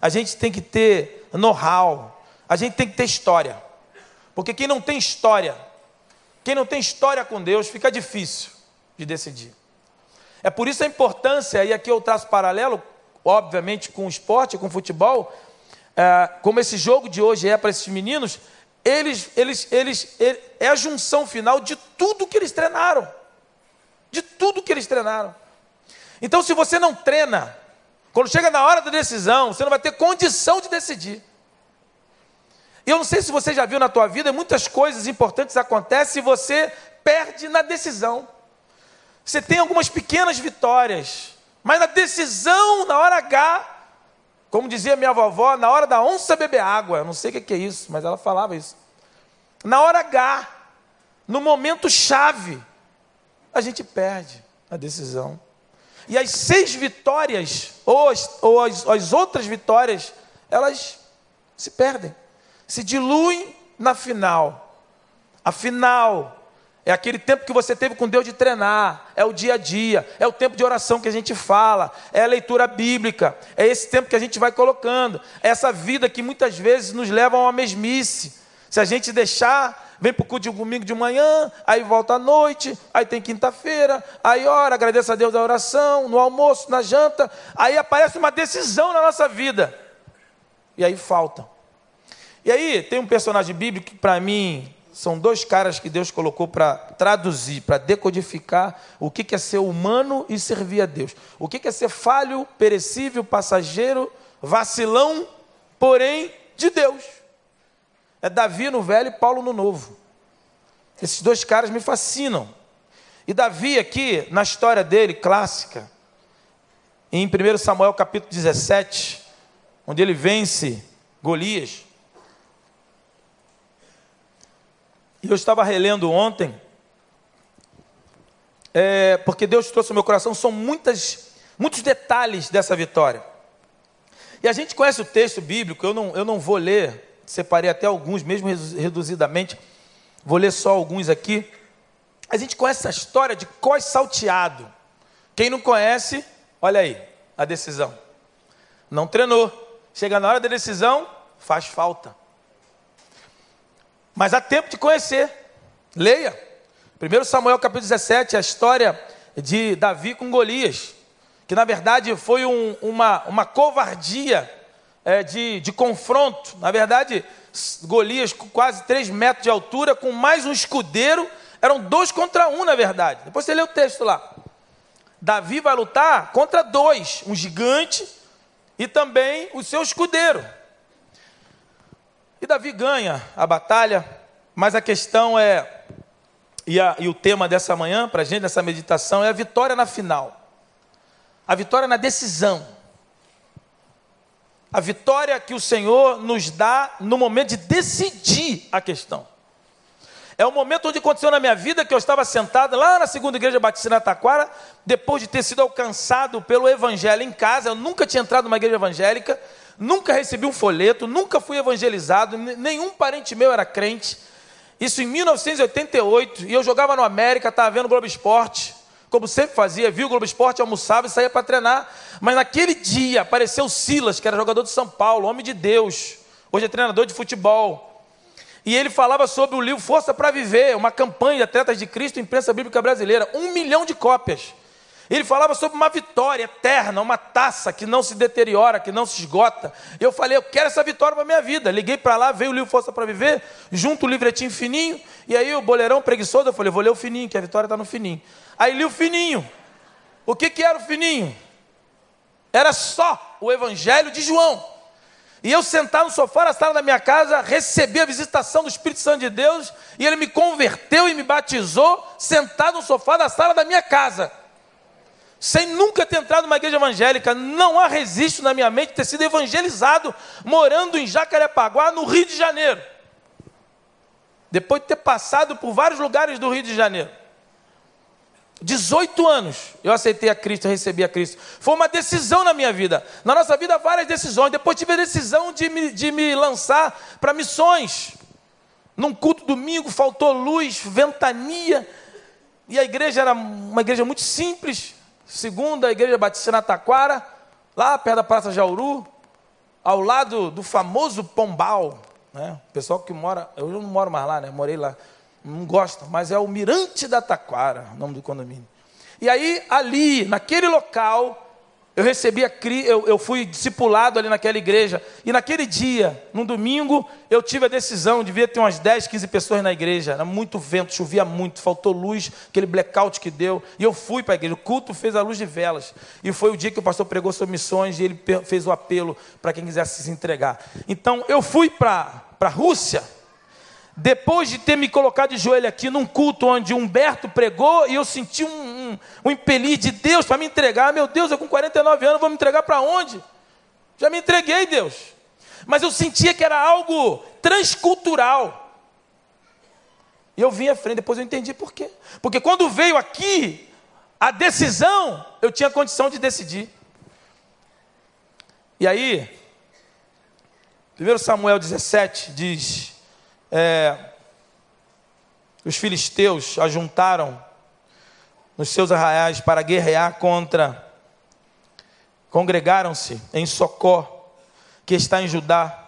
a gente tem que ter know-how, a gente tem que ter história. Porque quem não tem história, quem não tem história com Deus, fica difícil de decidir. É por isso a importância, e aqui eu traço paralelo, obviamente, com o esporte, com o futebol, é, como esse jogo de hoje é para esses meninos, eles, eles, eles, eles, é a junção final de tudo que eles treinaram de tudo que eles treinaram. Então, se você não treina, quando chega na hora da decisão, você não vai ter condição de decidir. E eu não sei se você já viu na tua vida, muitas coisas importantes acontecem e você perde na decisão. Você tem algumas pequenas vitórias, mas na decisão, na hora H, como dizia minha vovó, na hora da onça beber água, eu não sei o que é isso, mas ela falava isso. Na hora H, no momento chave, a gente perde a decisão. E as seis vitórias, ou as, ou as, as outras vitórias, elas se perdem, se diluem na final. A final é aquele tempo que você teve com Deus de treinar, é o dia a dia, é o tempo de oração que a gente fala, é a leitura bíblica, é esse tempo que a gente vai colocando, é essa vida que muitas vezes nos leva a uma mesmice. Se a gente deixar vem para o culto de domingo de manhã, aí volta à noite, aí tem quinta-feira, aí ora, agradeça a Deus da oração, no almoço, na janta, aí aparece uma decisão na nossa vida. E aí falta. E aí tem um personagem bíblico que para mim são dois caras que Deus colocou para traduzir, para decodificar o que é ser humano e servir a Deus. O que é ser falho, perecível, passageiro, vacilão, porém de Deus. É Davi no velho e Paulo no novo. Esses dois caras me fascinam. E Davi, aqui, na história dele, clássica, em 1 Samuel capítulo 17, onde ele vence Golias. E eu estava relendo ontem, é, porque Deus trouxe ao meu coração, são muitas, muitos detalhes dessa vitória. E a gente conhece o texto bíblico, eu não, eu não vou ler separei até alguns, mesmo reduzidamente, vou ler só alguns aqui. A gente conhece a história de Cós salteado. Quem não conhece, olha aí, a decisão. Não treinou. Chega na hora da decisão, faz falta. Mas há tempo de conhecer. Leia. 1 Samuel capítulo 17, a história de Davi com Golias. Que na verdade foi um, uma, uma covardia é, de, de confronto. Na verdade, Golias com quase 3 metros de altura, com mais um escudeiro, eram dois contra um, na verdade. Depois você lê o texto lá. Davi vai lutar contra dois, um gigante e também o seu escudeiro. E Davi ganha a batalha, mas a questão é, e, a, e o tema dessa manhã, para a gente, nessa meditação, é a vitória na final. A vitória na decisão. A vitória que o Senhor nos dá no momento de decidir a questão. É o momento onde aconteceu na minha vida que eu estava sentado lá na segunda igreja batista na Taquara, depois de ter sido alcançado pelo evangelho em casa, eu nunca tinha entrado numa igreja evangélica, nunca recebi um folheto, nunca fui evangelizado, nenhum parente meu era crente. Isso em 1988, e eu jogava no América, estava vendo o Globo Esporte, como sempre fazia, viu o Globo Esporte, almoçava e saía para treinar. Mas naquele dia apareceu Silas, que era jogador de São Paulo, homem de Deus, hoje é treinador de futebol. E ele falava sobre o livro Força para Viver, uma campanha de atletas de Cristo, imprensa bíblica brasileira, um milhão de cópias. Ele falava sobre uma vitória eterna, uma taça que não se deteriora, que não se esgota. Eu falei, eu quero essa vitória para minha vida. Liguei para lá, veio o livro Força para Viver, junto o livretinho fininho, e aí o boleirão preguiçoso, eu falei, vou ler o fininho, que a vitória está no fininho. Aí li o fininho. O que, que era o fininho? Era só o Evangelho de João. E eu sentar no sofá na sala da minha casa, recebi a visitação do Espírito Santo de Deus, e ele me converteu e me batizou, sentado no sofá da sala da minha casa. Sem nunca ter entrado numa igreja evangélica, não há registro na minha mente ter sido evangelizado morando em Jacarepaguá, no Rio de Janeiro. Depois de ter passado por vários lugares do Rio de Janeiro. 18 anos eu aceitei a Cristo, recebi a Cristo. Foi uma decisão na minha vida. Na nossa vida, várias decisões. Depois tive a decisão de me, de me lançar para missões. Num culto domingo, faltou luz, ventania. E a igreja era uma igreja muito simples. Segunda, a igreja Batista na Taquara, lá perto da Praça Jauru, ao lado do famoso Pombal. Né? O pessoal que mora, eu não moro mais lá, né? Morei lá não gosta, mas é o Mirante da Taquara, o nome do condomínio. E aí, ali, naquele local, eu recebi a eu, eu fui discipulado ali naquela igreja. E naquele dia, num domingo, eu tive a decisão, devia ter umas 10, 15 pessoas na igreja. Era muito vento, chovia muito, faltou luz, aquele blackout que deu. E eu fui para a igreja. O culto fez a luz de velas. E foi o dia que o pastor pregou sobre missões e ele fez o apelo para quem quisesse se entregar. Então, eu fui para a Rússia depois de ter me colocado de joelho aqui num culto onde Humberto pregou e eu senti um, um, um impelir de Deus para me entregar. Meu Deus, eu com 49 anos vou me entregar para onde? Já me entreguei, Deus. Mas eu sentia que era algo transcultural. E eu vim à frente, depois eu entendi por quê. Porque quando veio aqui a decisão, eu tinha condição de decidir. E aí, 1 Samuel 17 diz: é, os filisteus ajuntaram nos seus arraiais para guerrear contra, congregaram-se em Socó, que está em Judá,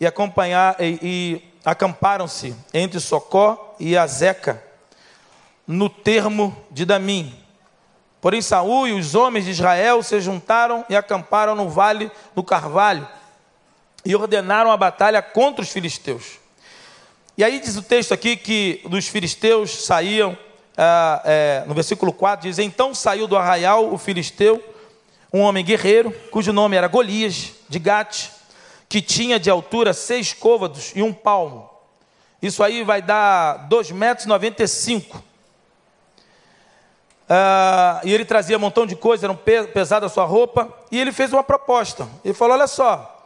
e, acompanhar, e, e acamparam-se entre Socó e Azeca, no termo de Damim. Porém, Saul e os homens de Israel se juntaram e acamparam no vale do Carvalho e ordenaram a batalha contra os filisteus. E aí diz o texto aqui que dos filisteus saíam, ah, é, no versículo 4 diz: Então saiu do arraial o filisteu, um homem guerreiro, cujo nome era Golias, de Gate, que tinha de altura seis côvados e um palmo. Isso aí vai dar 2,95 metros. Ah, e ele trazia um montão de coisas, era um pesado a sua roupa, e ele fez uma proposta. Ele falou: Olha só,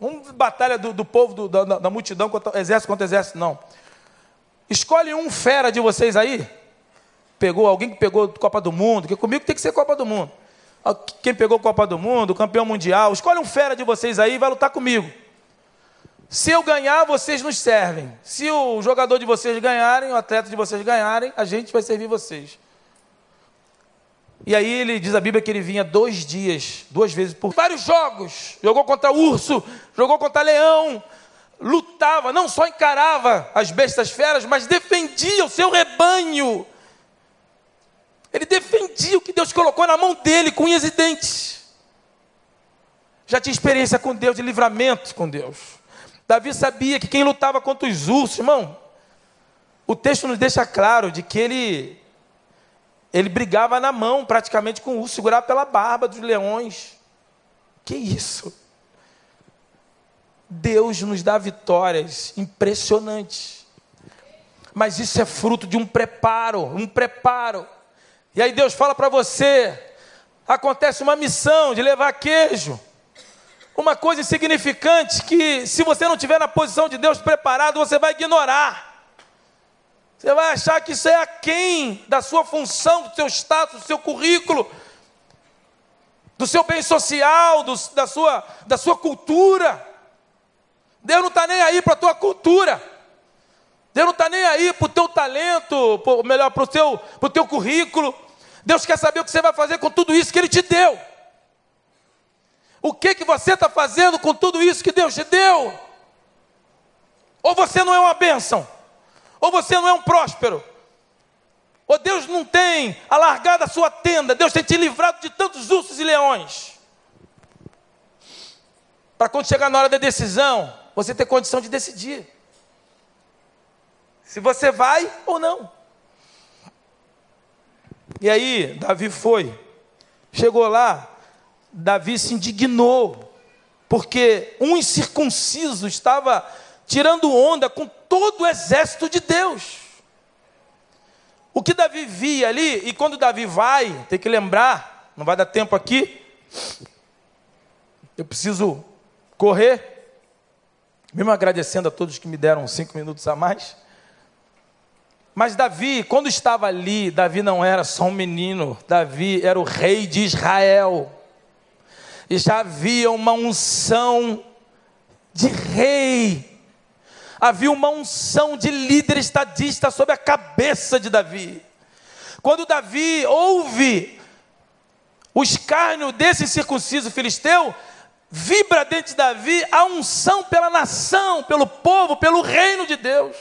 um, batalha do, do povo, do, da, da, multidão, contra, exército contra exército, não. Escolhe um fera de vocês aí. Pegou alguém que pegou Copa do Mundo, que comigo tem que ser Copa do Mundo. Quem pegou Copa do Mundo, campeão mundial, escolhe um fera de vocês aí e vai lutar comigo. Se eu ganhar, vocês nos servem. Se o jogador de vocês ganharem, o atleta de vocês ganharem, a gente vai servir vocês. E aí ele diz a Bíblia que ele vinha dois dias, duas vezes por vários jogos. Jogou contra urso, jogou contra leão, lutava, não só encarava as bestas feras, mas defendia o seu rebanho. Ele defendia o que Deus colocou na mão dele, com unhas e dentes. Já tinha experiência com Deus, de livramento com Deus. Davi sabia que quem lutava contra os ursos, irmão, o texto nos deixa claro de que ele ele brigava na mão, praticamente com o urso, segurava pela barba dos leões. Que isso? Deus nos dá vitórias impressionantes. Mas isso é fruto de um preparo, um preparo. E aí Deus fala para você: acontece uma missão de levar queijo. uma coisa insignificante que, se você não estiver na posição de Deus preparado, você vai ignorar. Você vai achar que isso é aquém da sua função, do seu status, do seu currículo, do seu bem social, do, da, sua, da sua cultura. Deus não está nem aí para a tua cultura. Deus não está nem aí para o teu talento, ou melhor, para o teu, teu currículo. Deus quer saber o que você vai fazer com tudo isso que Ele te deu. O que, que você está fazendo com tudo isso que Deus te deu? Ou você não é uma bênção? Ou você não é um próspero? Ou Deus não tem alargado a sua tenda? Deus tem te livrado de tantos ursos e leões? Para quando chegar na hora da decisão, você ter condição de decidir. Se você vai ou não. E aí, Davi foi. Chegou lá, Davi se indignou, porque um incircunciso estava tirando onda com todo o exército de Deus. O que Davi via ali, e quando Davi vai, tem que lembrar, não vai dar tempo aqui, eu preciso correr, mesmo agradecendo a todos que me deram cinco minutos a mais. Mas Davi, quando estava ali, Davi não era só um menino, Davi era o rei de Israel. E já havia uma unção de rei, havia uma unção de líder estadista sobre a cabeça de Davi. Quando Davi ouve o escárnio desse circunciso filisteu, vibra dentro de Davi a unção pela nação, pelo povo, pelo reino de Deus.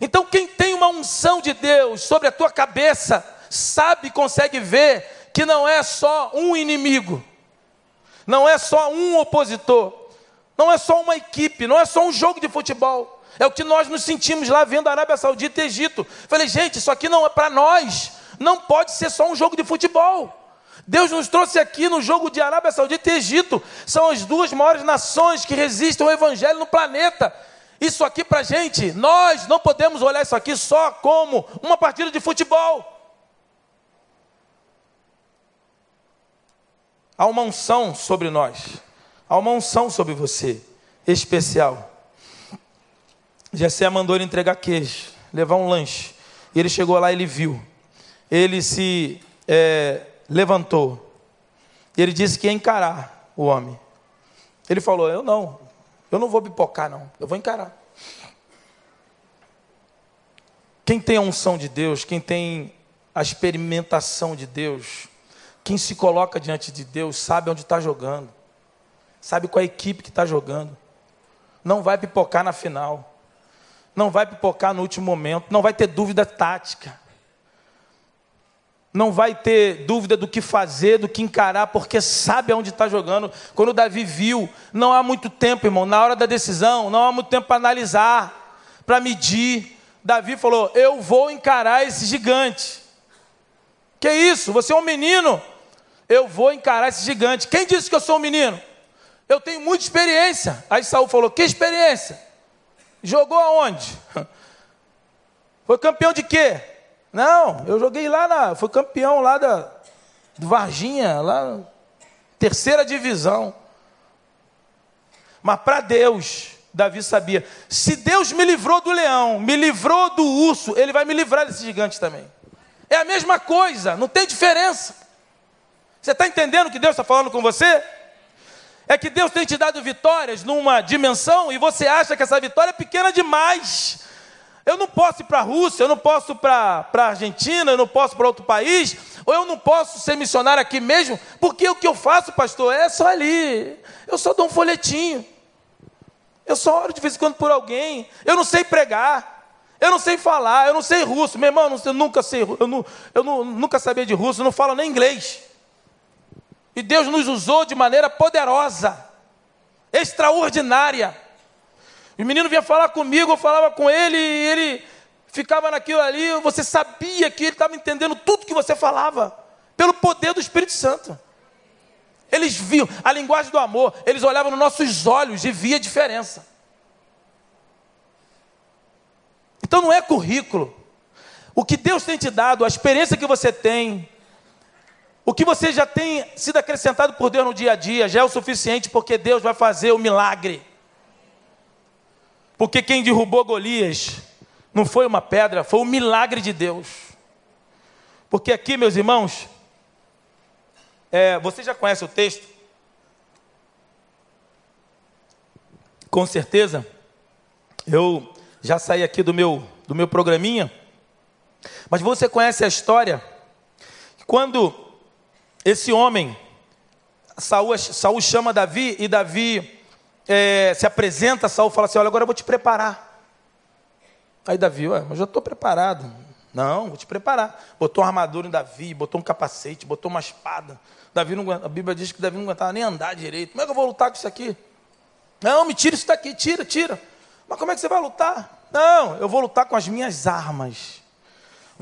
Então, quem tem uma unção de Deus sobre a tua cabeça, sabe e consegue ver que não é só um inimigo, não é só um opositor, não é só uma equipe, não é só um jogo de futebol. É o que nós nos sentimos lá vendo a Arábia Saudita e Egito. Falei, gente, isso aqui não é para nós, não pode ser só um jogo de futebol. Deus nos trouxe aqui no jogo de Arábia Saudita e Egito. São as duas maiores nações que resistem ao Evangelho no planeta. Isso aqui para gente, nós não podemos olhar isso aqui só como uma partida de futebol. Há uma unção sobre nós, há uma unção sobre você, especial. Jessé mandou ele entregar queijo, levar um lanche. E ele chegou lá, ele viu. Ele se é, levantou. Ele disse que ia encarar o homem. Ele falou: Eu não, eu não vou pipocar, não. Eu vou encarar. Quem tem a unção de Deus, quem tem a experimentação de Deus, quem se coloca diante de Deus, sabe onde está jogando, sabe qual é a equipe que está jogando. Não vai pipocar na final, não vai pipocar no último momento, não vai ter dúvida tática não vai ter dúvida do que fazer, do que encarar, porque sabe aonde está jogando. Quando Davi viu, não há muito tempo, irmão, na hora da decisão, não há muito tempo para analisar, para medir. Davi falou: Eu vou encarar esse gigante. Que isso? Você é um menino? Eu vou encarar esse gigante. Quem disse que eu sou um menino? Eu tenho muita experiência. Aí Saul falou: Que experiência? Jogou aonde? Foi campeão de quê? Não, eu joguei lá na. Fui campeão lá da, do Varginha, lá terceira divisão. Mas para Deus, Davi sabia: se Deus me livrou do leão, me livrou do urso, ele vai me livrar desse gigante também. É a mesma coisa, não tem diferença. Você está entendendo o que Deus está falando com você? É que Deus tem te dado vitórias numa dimensão e você acha que essa vitória é pequena demais. Eu não posso ir para a Rússia, eu não posso ir para a Argentina, eu não posso para outro país, ou eu não posso ser missionário aqui mesmo, porque o que eu faço, pastor, é só ali. Eu só dou um folhetinho. Eu só oro de vez em quando por alguém. Eu não sei pregar. Eu não sei falar, eu não sei russo. Meu irmão, eu nunca sei, eu, não, eu não, nunca sabia de russo, eu não falo nem inglês. E Deus nos usou de maneira poderosa, extraordinária. O menino vinha falar comigo, eu falava com ele, e ele ficava naquilo ali, você sabia que ele estava entendendo tudo que você falava, pelo poder do Espírito Santo. Eles viam a linguagem do amor, eles olhavam nos nossos olhos e via a diferença. Então não é currículo. O que Deus tem te dado, a experiência que você tem, O que você já tem sido acrescentado por Deus no dia a dia já é o suficiente porque Deus vai fazer o milagre. Porque quem derrubou Golias não foi uma pedra, foi o milagre de Deus. Porque aqui, meus irmãos, é, você já conhece o texto? Com certeza. Eu já saí aqui do meu, do meu programinha. Mas você conhece a história? Quando esse homem, Saul, Saul chama Davi e Davi é, se apresenta, Saul fala assim: Olha, agora eu vou te preparar. Aí Davi, ué, mas já estou preparado. Não, vou te preparar. Botou uma armadura em Davi, botou um capacete, botou uma espada. Davi não, a Bíblia diz que Davi não aguentava nem andar direito. Como é que eu vou lutar com isso aqui? Não, me tira isso daqui, tira, tira. Mas como é que você vai lutar? Não, eu vou lutar com as minhas armas.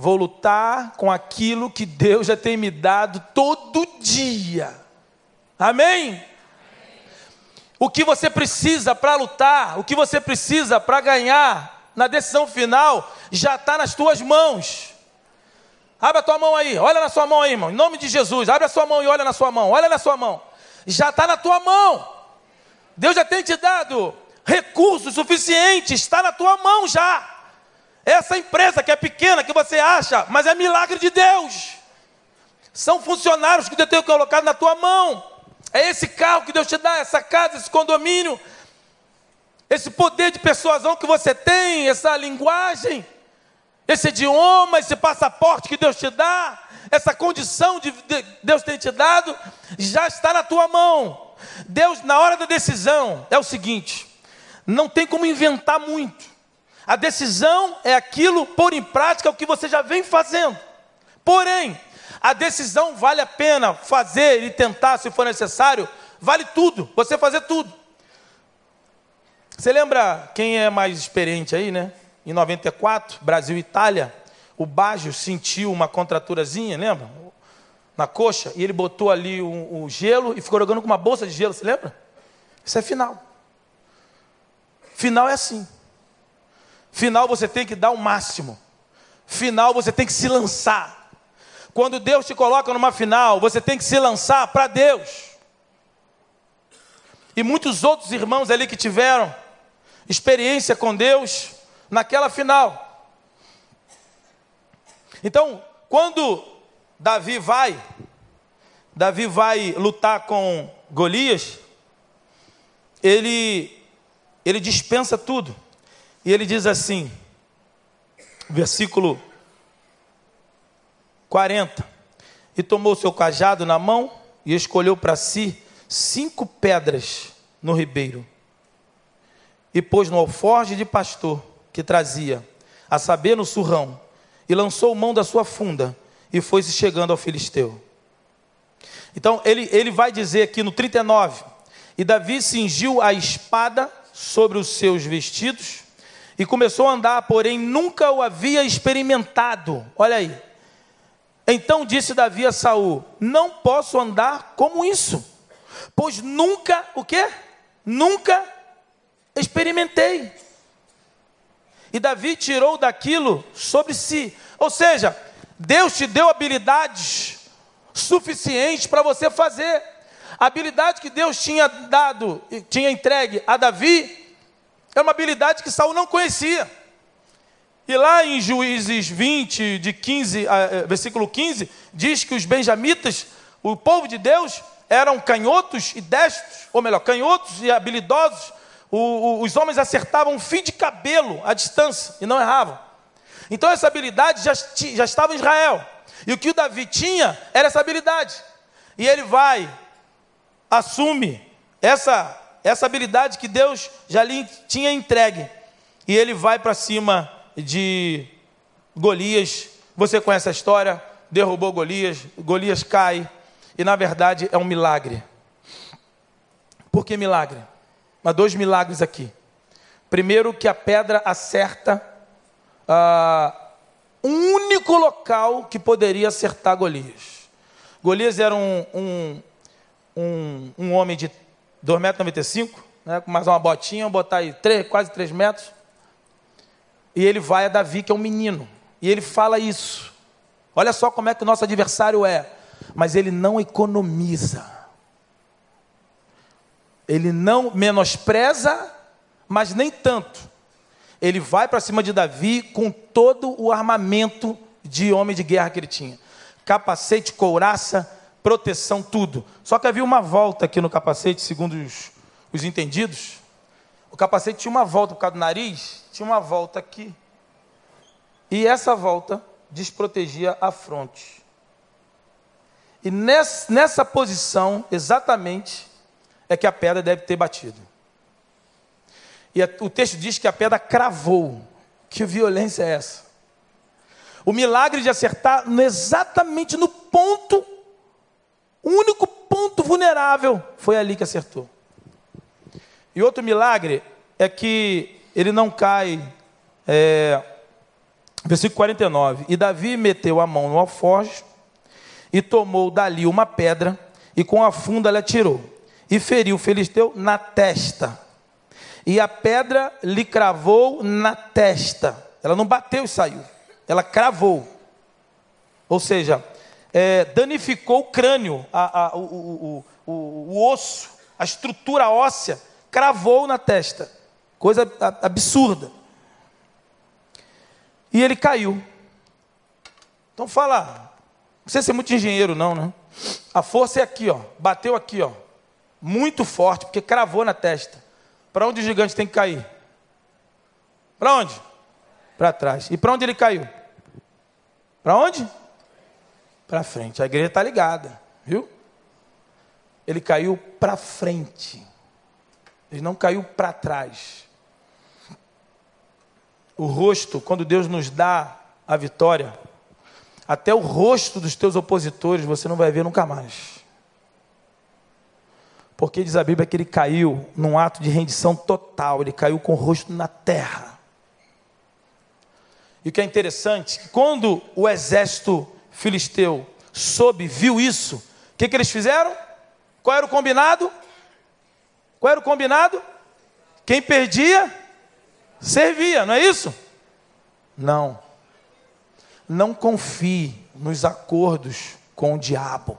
Vou lutar com aquilo que Deus já tem me dado todo dia. Amém? O que você precisa para lutar, o que você precisa para ganhar, na decisão final, já está nas tuas mãos. Abre a tua mão aí, olha na sua mão aí, irmão. Em nome de Jesus, abre a sua mão e olha na sua mão, olha na sua mão. Já está na tua mão. Deus já tem te dado recursos suficientes, está na tua mão já. Essa empresa que é pequena, que você acha, mas é milagre de Deus. São funcionários que Deus tem colocado na tua mão. É esse carro que Deus te dá, essa casa, esse condomínio, esse poder de persuasão que você tem, essa linguagem, esse idioma, esse passaporte que Deus te dá, essa condição de Deus tem te dado, já está na tua mão. Deus, na hora da decisão, é o seguinte: não tem como inventar muito. A decisão é aquilo, pôr em prática o que você já vem fazendo. Porém, a decisão vale a pena fazer e tentar, se for necessário, vale tudo, você fazer tudo. Você lembra quem é mais experiente aí, né? Em 94, Brasil e Itália, o Baggio sentiu uma contraturazinha, lembra? Na coxa, e ele botou ali o, o gelo e ficou jogando com uma bolsa de gelo, você lembra? Isso é final. Final é assim. Final você tem que dar o máximo. Final você tem que se lançar. Quando Deus te coloca numa final, você tem que se lançar para Deus. E muitos outros irmãos ali que tiveram experiência com Deus naquela final. Então, quando Davi vai, Davi vai lutar com Golias, ele ele dispensa tudo. E ele diz assim, versículo 40: E tomou seu cajado na mão e escolheu para si cinco pedras no ribeiro. E pôs no alforge de pastor que trazia, a saber no surrão, e lançou mão da sua funda e foi-se chegando ao filisteu. Então ele, ele vai dizer aqui no 39: E Davi cingiu a espada sobre os seus vestidos e começou a andar, porém nunca o havia experimentado. Olha aí. Então disse Davi a Saul: Não posso andar como isso, pois nunca o quê? Nunca experimentei. E Davi tirou daquilo sobre si. Ou seja, Deus te deu habilidades suficientes para você fazer. A habilidade que Deus tinha dado, tinha entregue a Davi, é uma habilidade que Saul não conhecia. E lá em Juízes 20, de 15, eh, versículo 15, diz que os benjamitas, o povo de Deus, eram canhotos e destros, ou melhor, canhotos e habilidosos o, o, os homens acertavam um fio de cabelo à distância e não erravam. Então essa habilidade já, já estava em Israel. E o que o Davi tinha era essa habilidade. E ele vai, assume essa, essa habilidade que Deus já lhe tinha entregue. E ele vai para cima de Golias. Você conhece a história? Derrubou Golias, Golias cai. E na verdade é um milagre. Por que milagre? Mas dois milagres aqui. Primeiro, que a pedra acerta uh, um único local que poderia acertar Golias. Golias era um, um, um, um homem de 2,95m, né, com mais uma botinha, botar aí 3, quase 3 metros. E ele vai a Davi, que é um menino. E ele fala isso. Olha só como é que o nosso adversário é. mas ele não economiza. Ele não menospreza, mas nem tanto. Ele vai para cima de Davi com todo o armamento de homem de guerra que ele tinha: capacete, couraça, proteção, tudo. Só que havia uma volta aqui no capacete, segundo os, os entendidos. O capacete tinha uma volta por causa do nariz, tinha uma volta aqui. E essa volta desprotegia a fronte. E nessa, nessa posição, exatamente, é que a pedra deve ter batido. E o texto diz que a pedra cravou. Que violência é essa? O milagre de acertar exatamente no ponto, o único ponto vulnerável, foi ali que acertou. E outro milagre é que ele não cai. É, versículo 49. E Davi meteu a mão no alforje e tomou dali uma pedra e com a funda lhe atirou e feriu o filisteu na testa. E a pedra lhe cravou na testa. Ela não bateu e saiu. Ela cravou. Ou seja, é, danificou o crânio, a, a, o, o, o, o osso, a estrutura óssea, cravou na testa. Coisa absurda. E ele caiu. Então fala, não precisa ser muito engenheiro, não, né? A força é aqui, ó. Bateu aqui, ó. Muito forte, porque cravou na testa. Para onde o gigante tem que cair? Para onde? Para trás. E para onde ele caiu? Para onde? Para frente. A igreja está ligada, viu? Ele caiu para frente. Ele não caiu para trás. O rosto, quando Deus nos dá a vitória, até o rosto dos teus opositores você não vai ver nunca mais. Porque diz a Bíblia que ele caiu num ato de rendição total, ele caiu com o rosto na terra. E o que é interessante, quando o exército filisteu soube, viu isso, o que, que eles fizeram? Qual era o combinado? Qual era o combinado? Quem perdia, servia, não é isso? Não. Não confie nos acordos com o diabo.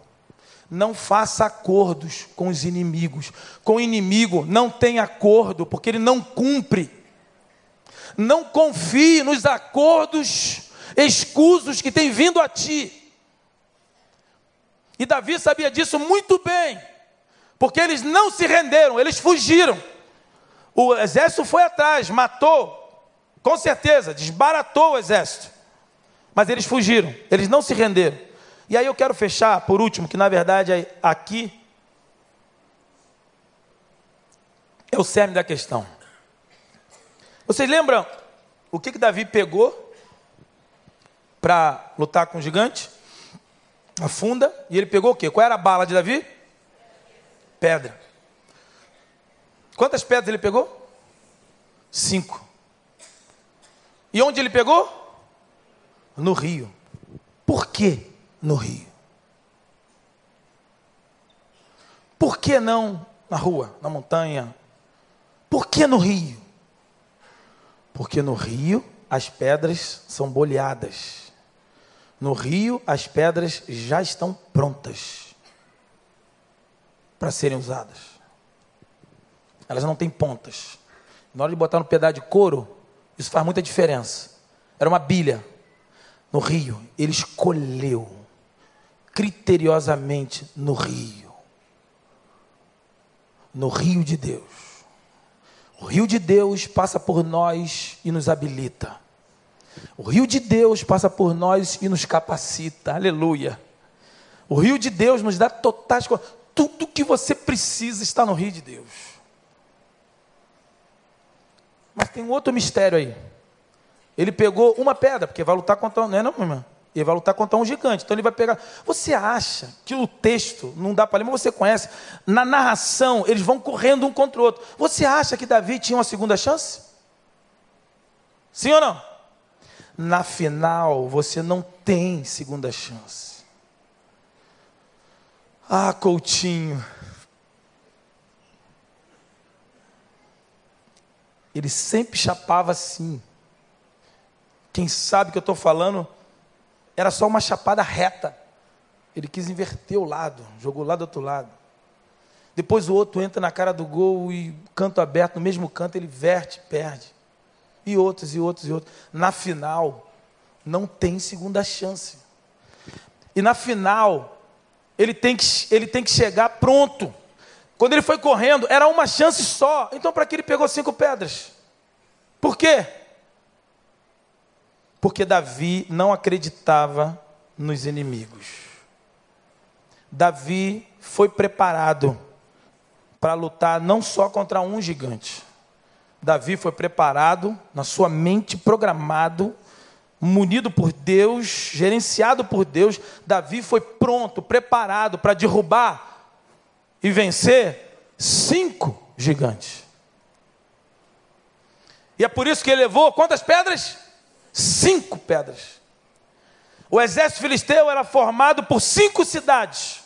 Não faça acordos com os inimigos. Com o inimigo não tem acordo, porque ele não cumpre. Não confie nos acordos escusos que têm vindo a ti. E Davi sabia disso muito bem, porque eles não se renderam, eles fugiram. O exército foi atrás, matou, com certeza, desbaratou o exército. Mas eles fugiram, eles não se renderam. E aí eu quero fechar, por último, que na verdade é aqui é o cerne da questão. Vocês lembram o que, que Davi pegou para lutar com o gigante? A funda. E ele pegou o quê? Qual era a bala de Davi? Pedra. Quantas pedras ele pegou? Cinco. E onde ele pegou? No rio. Por quê? no rio? Por que não na rua, na montanha? Por que no rio? Porque no rio as pedras são boleadas. No rio as pedras já estão prontas para serem usadas. Elas não têm pontas. Na hora de botar no pedaço de couro, isso faz muita diferença. Era uma bilha. No rio, ele escolheu criteriosamente no rio. No rio de Deus. O rio de Deus passa por nós e nos habilita. O rio de Deus passa por nós e nos capacita. Aleluia. O rio de Deus nos dá totais. Tudo que você precisa está no rio de Deus. Mas tem um outro mistério aí. Ele pegou uma pedra, porque vai lutar contra. Não é, não, irmã? Ele vai lutar contra um gigante. Então ele vai pegar. Você acha que o texto, não dá para ler, mas você conhece, na narração, eles vão correndo um contra o outro. Você acha que Davi tinha uma segunda chance? Sim ou não? Na final, você não tem segunda chance. Ah, Coutinho. Ele sempre chapava assim. Quem sabe que eu estou falando? era só uma chapada reta. Ele quis inverter o lado, jogou lá do outro lado. Depois o outro entra na cara do gol e canto aberto, no mesmo canto ele verte, perde. E outros, e outros, e outros. Na final, não tem segunda chance. E na final, ele tem que, ele tem que chegar pronto. Quando ele foi correndo, era uma chance só. Então, para que ele pegou cinco pedras? Por quê? Porque Davi não acreditava nos inimigos. Davi foi preparado para lutar não só contra um gigante. Davi foi preparado, na sua mente, programado, munido por Deus, gerenciado por Deus. Davi foi pronto, preparado para derrubar e vencer cinco gigantes. E é por isso que ele levou quantas pedras? Cinco pedras. O exército filisteu era formado por cinco cidades.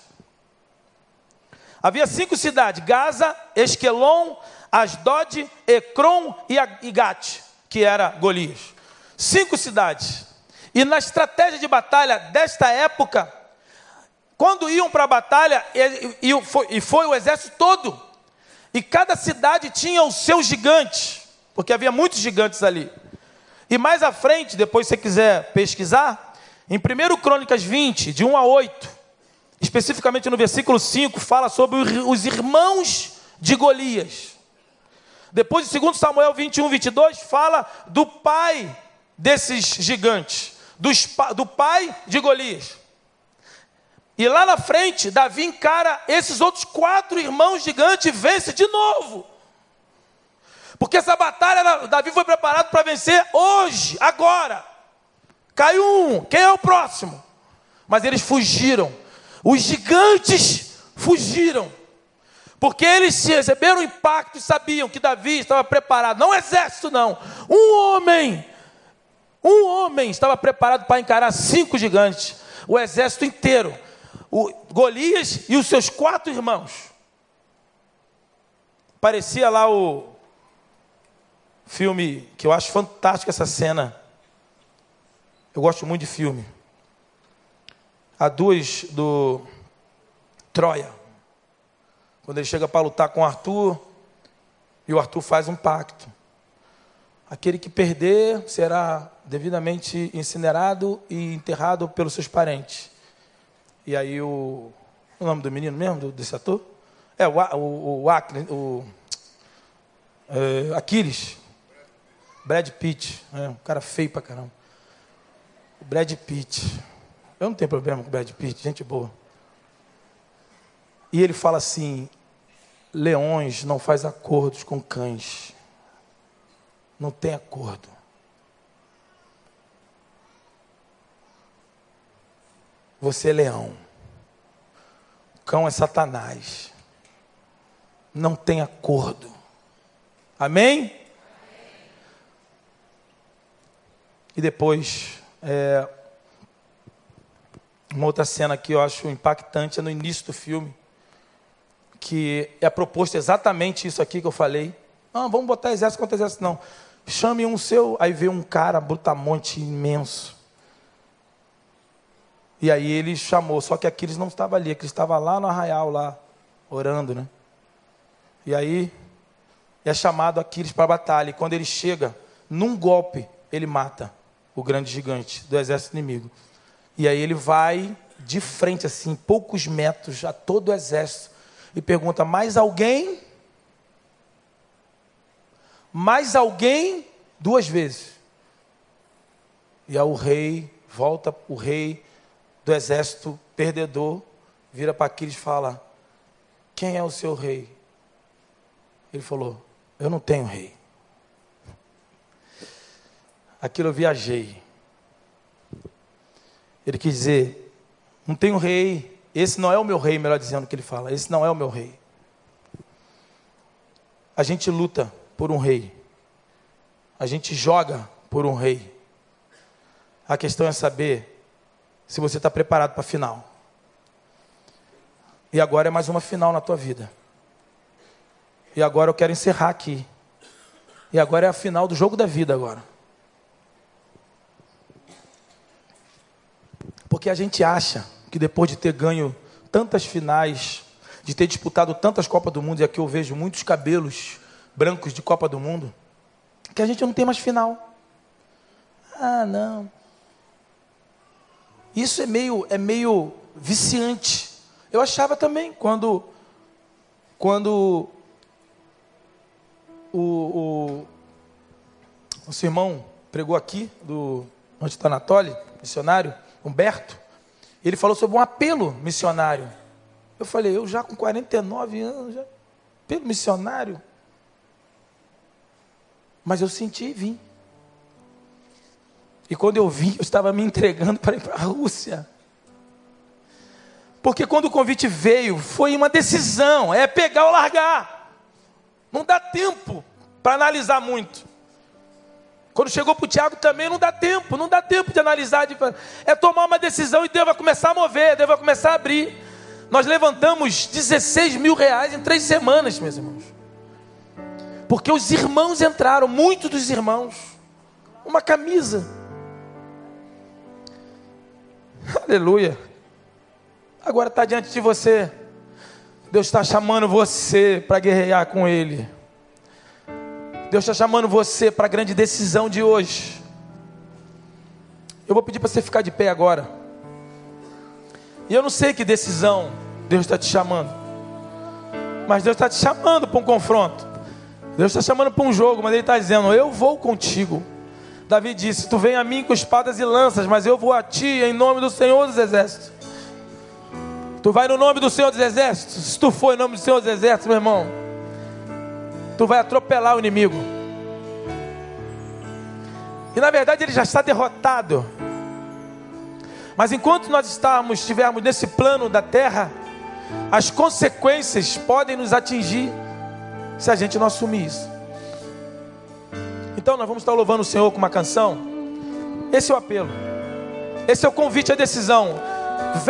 Havia cinco cidades: Gaza, Esquelon, Asdod, Ecrom e Gate, que era Golias. Cinco cidades. E na estratégia de batalha desta época, quando iam para a batalha, e, e, foi, e foi o exército todo, e cada cidade tinha o seu gigante, porque havia muitos gigantes ali. E mais à frente, depois se você quiser pesquisar, em 1 Crônicas 20, de 1 a 8, especificamente no versículo 5, fala sobre os irmãos de Golias. Depois, em 2 Samuel 21, 22, fala do pai desses gigantes, do pai de Golias. E lá na frente, Davi encara esses outros quatro irmãos gigantes e vence de novo. Porque essa batalha, Davi foi preparado para vencer hoje, agora. Caiu um, quem é o próximo? Mas eles fugiram. Os gigantes fugiram. Porque eles receberam o impacto e sabiam que Davi estava preparado. Não um exército, não. Um homem. Um homem estava preparado para encarar cinco gigantes. O exército inteiro. O Golias e os seus quatro irmãos. Parecia lá o filme que eu acho fantástico essa cena. Eu gosto muito de filme. Há duas do Troia. Quando ele chega para lutar com Arthur, e o Arthur faz um pacto. Aquele que perder será devidamente incinerado e enterrado pelos seus parentes. E aí o. O nome do menino mesmo, desse ator? É, o, o, o, Acre, o é, Aquiles. Brad Pitt, é, um cara feio pra caramba. O Brad Pitt. Eu não tenho problema com o Brad Pitt, gente boa. E ele fala assim: leões não faz acordos com cães. Não tem acordo. Você é leão. O cão é Satanás. Não tem acordo. Amém? E depois, é, uma outra cena que eu acho impactante é no início do filme, que é proposto exatamente isso aqui que eu falei. Não, vamos botar exército contra exército, não. Chame um seu, aí vê um cara brutamonte imenso. E aí ele chamou, só que Aquiles não estava ali, Aquiles estava lá no arraial, lá, orando, né? E aí é chamado Aquiles para a batalha. E quando ele chega, num golpe, ele mata o grande gigante do exército inimigo. E aí ele vai de frente, assim, poucos metros a todo o exército, e pergunta: mais alguém? Mais alguém? Duas vezes. E aí o rei, volta o rei do exército perdedor, vira para Aquiles e fala: Quem é o seu rei? Ele falou: Eu não tenho rei aquilo eu viajei. Ele quis dizer, não um rei, esse não é o meu rei, melhor dizendo que ele fala, esse não é o meu rei. A gente luta por um rei. A gente joga por um rei. A questão é saber se você está preparado para a final. E agora é mais uma final na tua vida. E agora eu quero encerrar aqui. E agora é a final do jogo da vida agora. Porque a gente acha que depois de ter ganho tantas finais, de ter disputado tantas Copas do Mundo, e aqui eu vejo muitos cabelos brancos de Copa do Mundo, que a gente não tem mais final. Ah, não. Isso é meio, é meio viciante. Eu achava também quando, quando o, o, o seu irmão pregou aqui, do onde está Anatoly, missionário, Humberto, ele falou sobre um apelo missionário. Eu falei, eu já com 49 anos, já, apelo missionário. Mas eu senti e vim. E quando eu vim, eu estava me entregando para ir para a Rússia. Porque quando o convite veio, foi uma decisão, é pegar ou largar. Não dá tempo para analisar muito. Quando chegou para o Tiago também não dá tempo, não dá tempo de analisar. De... É tomar uma decisão e Deus vai começar a mover, Deus vai começar a abrir. Nós levantamos 16 mil reais em três semanas, meus irmãos. Porque os irmãos entraram, muitos dos irmãos. Uma camisa. Aleluia. Agora está diante de você. Deus está chamando você para guerrear com Ele. Deus está chamando você para a grande decisão de hoje. Eu vou pedir para você ficar de pé agora. E eu não sei que decisão Deus está te chamando. Mas Deus está te chamando para um confronto. Deus está chamando para um jogo, mas Ele está dizendo: Eu vou contigo. Davi disse: Tu vem a mim com espadas e lanças, mas eu vou a ti em nome do Senhor dos Exércitos. Tu vai no nome do Senhor dos Exércitos. Se tu for em nome do Senhor dos Exércitos, meu irmão, tu vai atropelar o inimigo. E na verdade ele já está derrotado. Mas enquanto nós estamos, estivermos nesse plano da terra, as consequências podem nos atingir se a gente não assumir isso. Então nós vamos estar louvando o Senhor com uma canção. Esse é o apelo. Esse é o convite à decisão.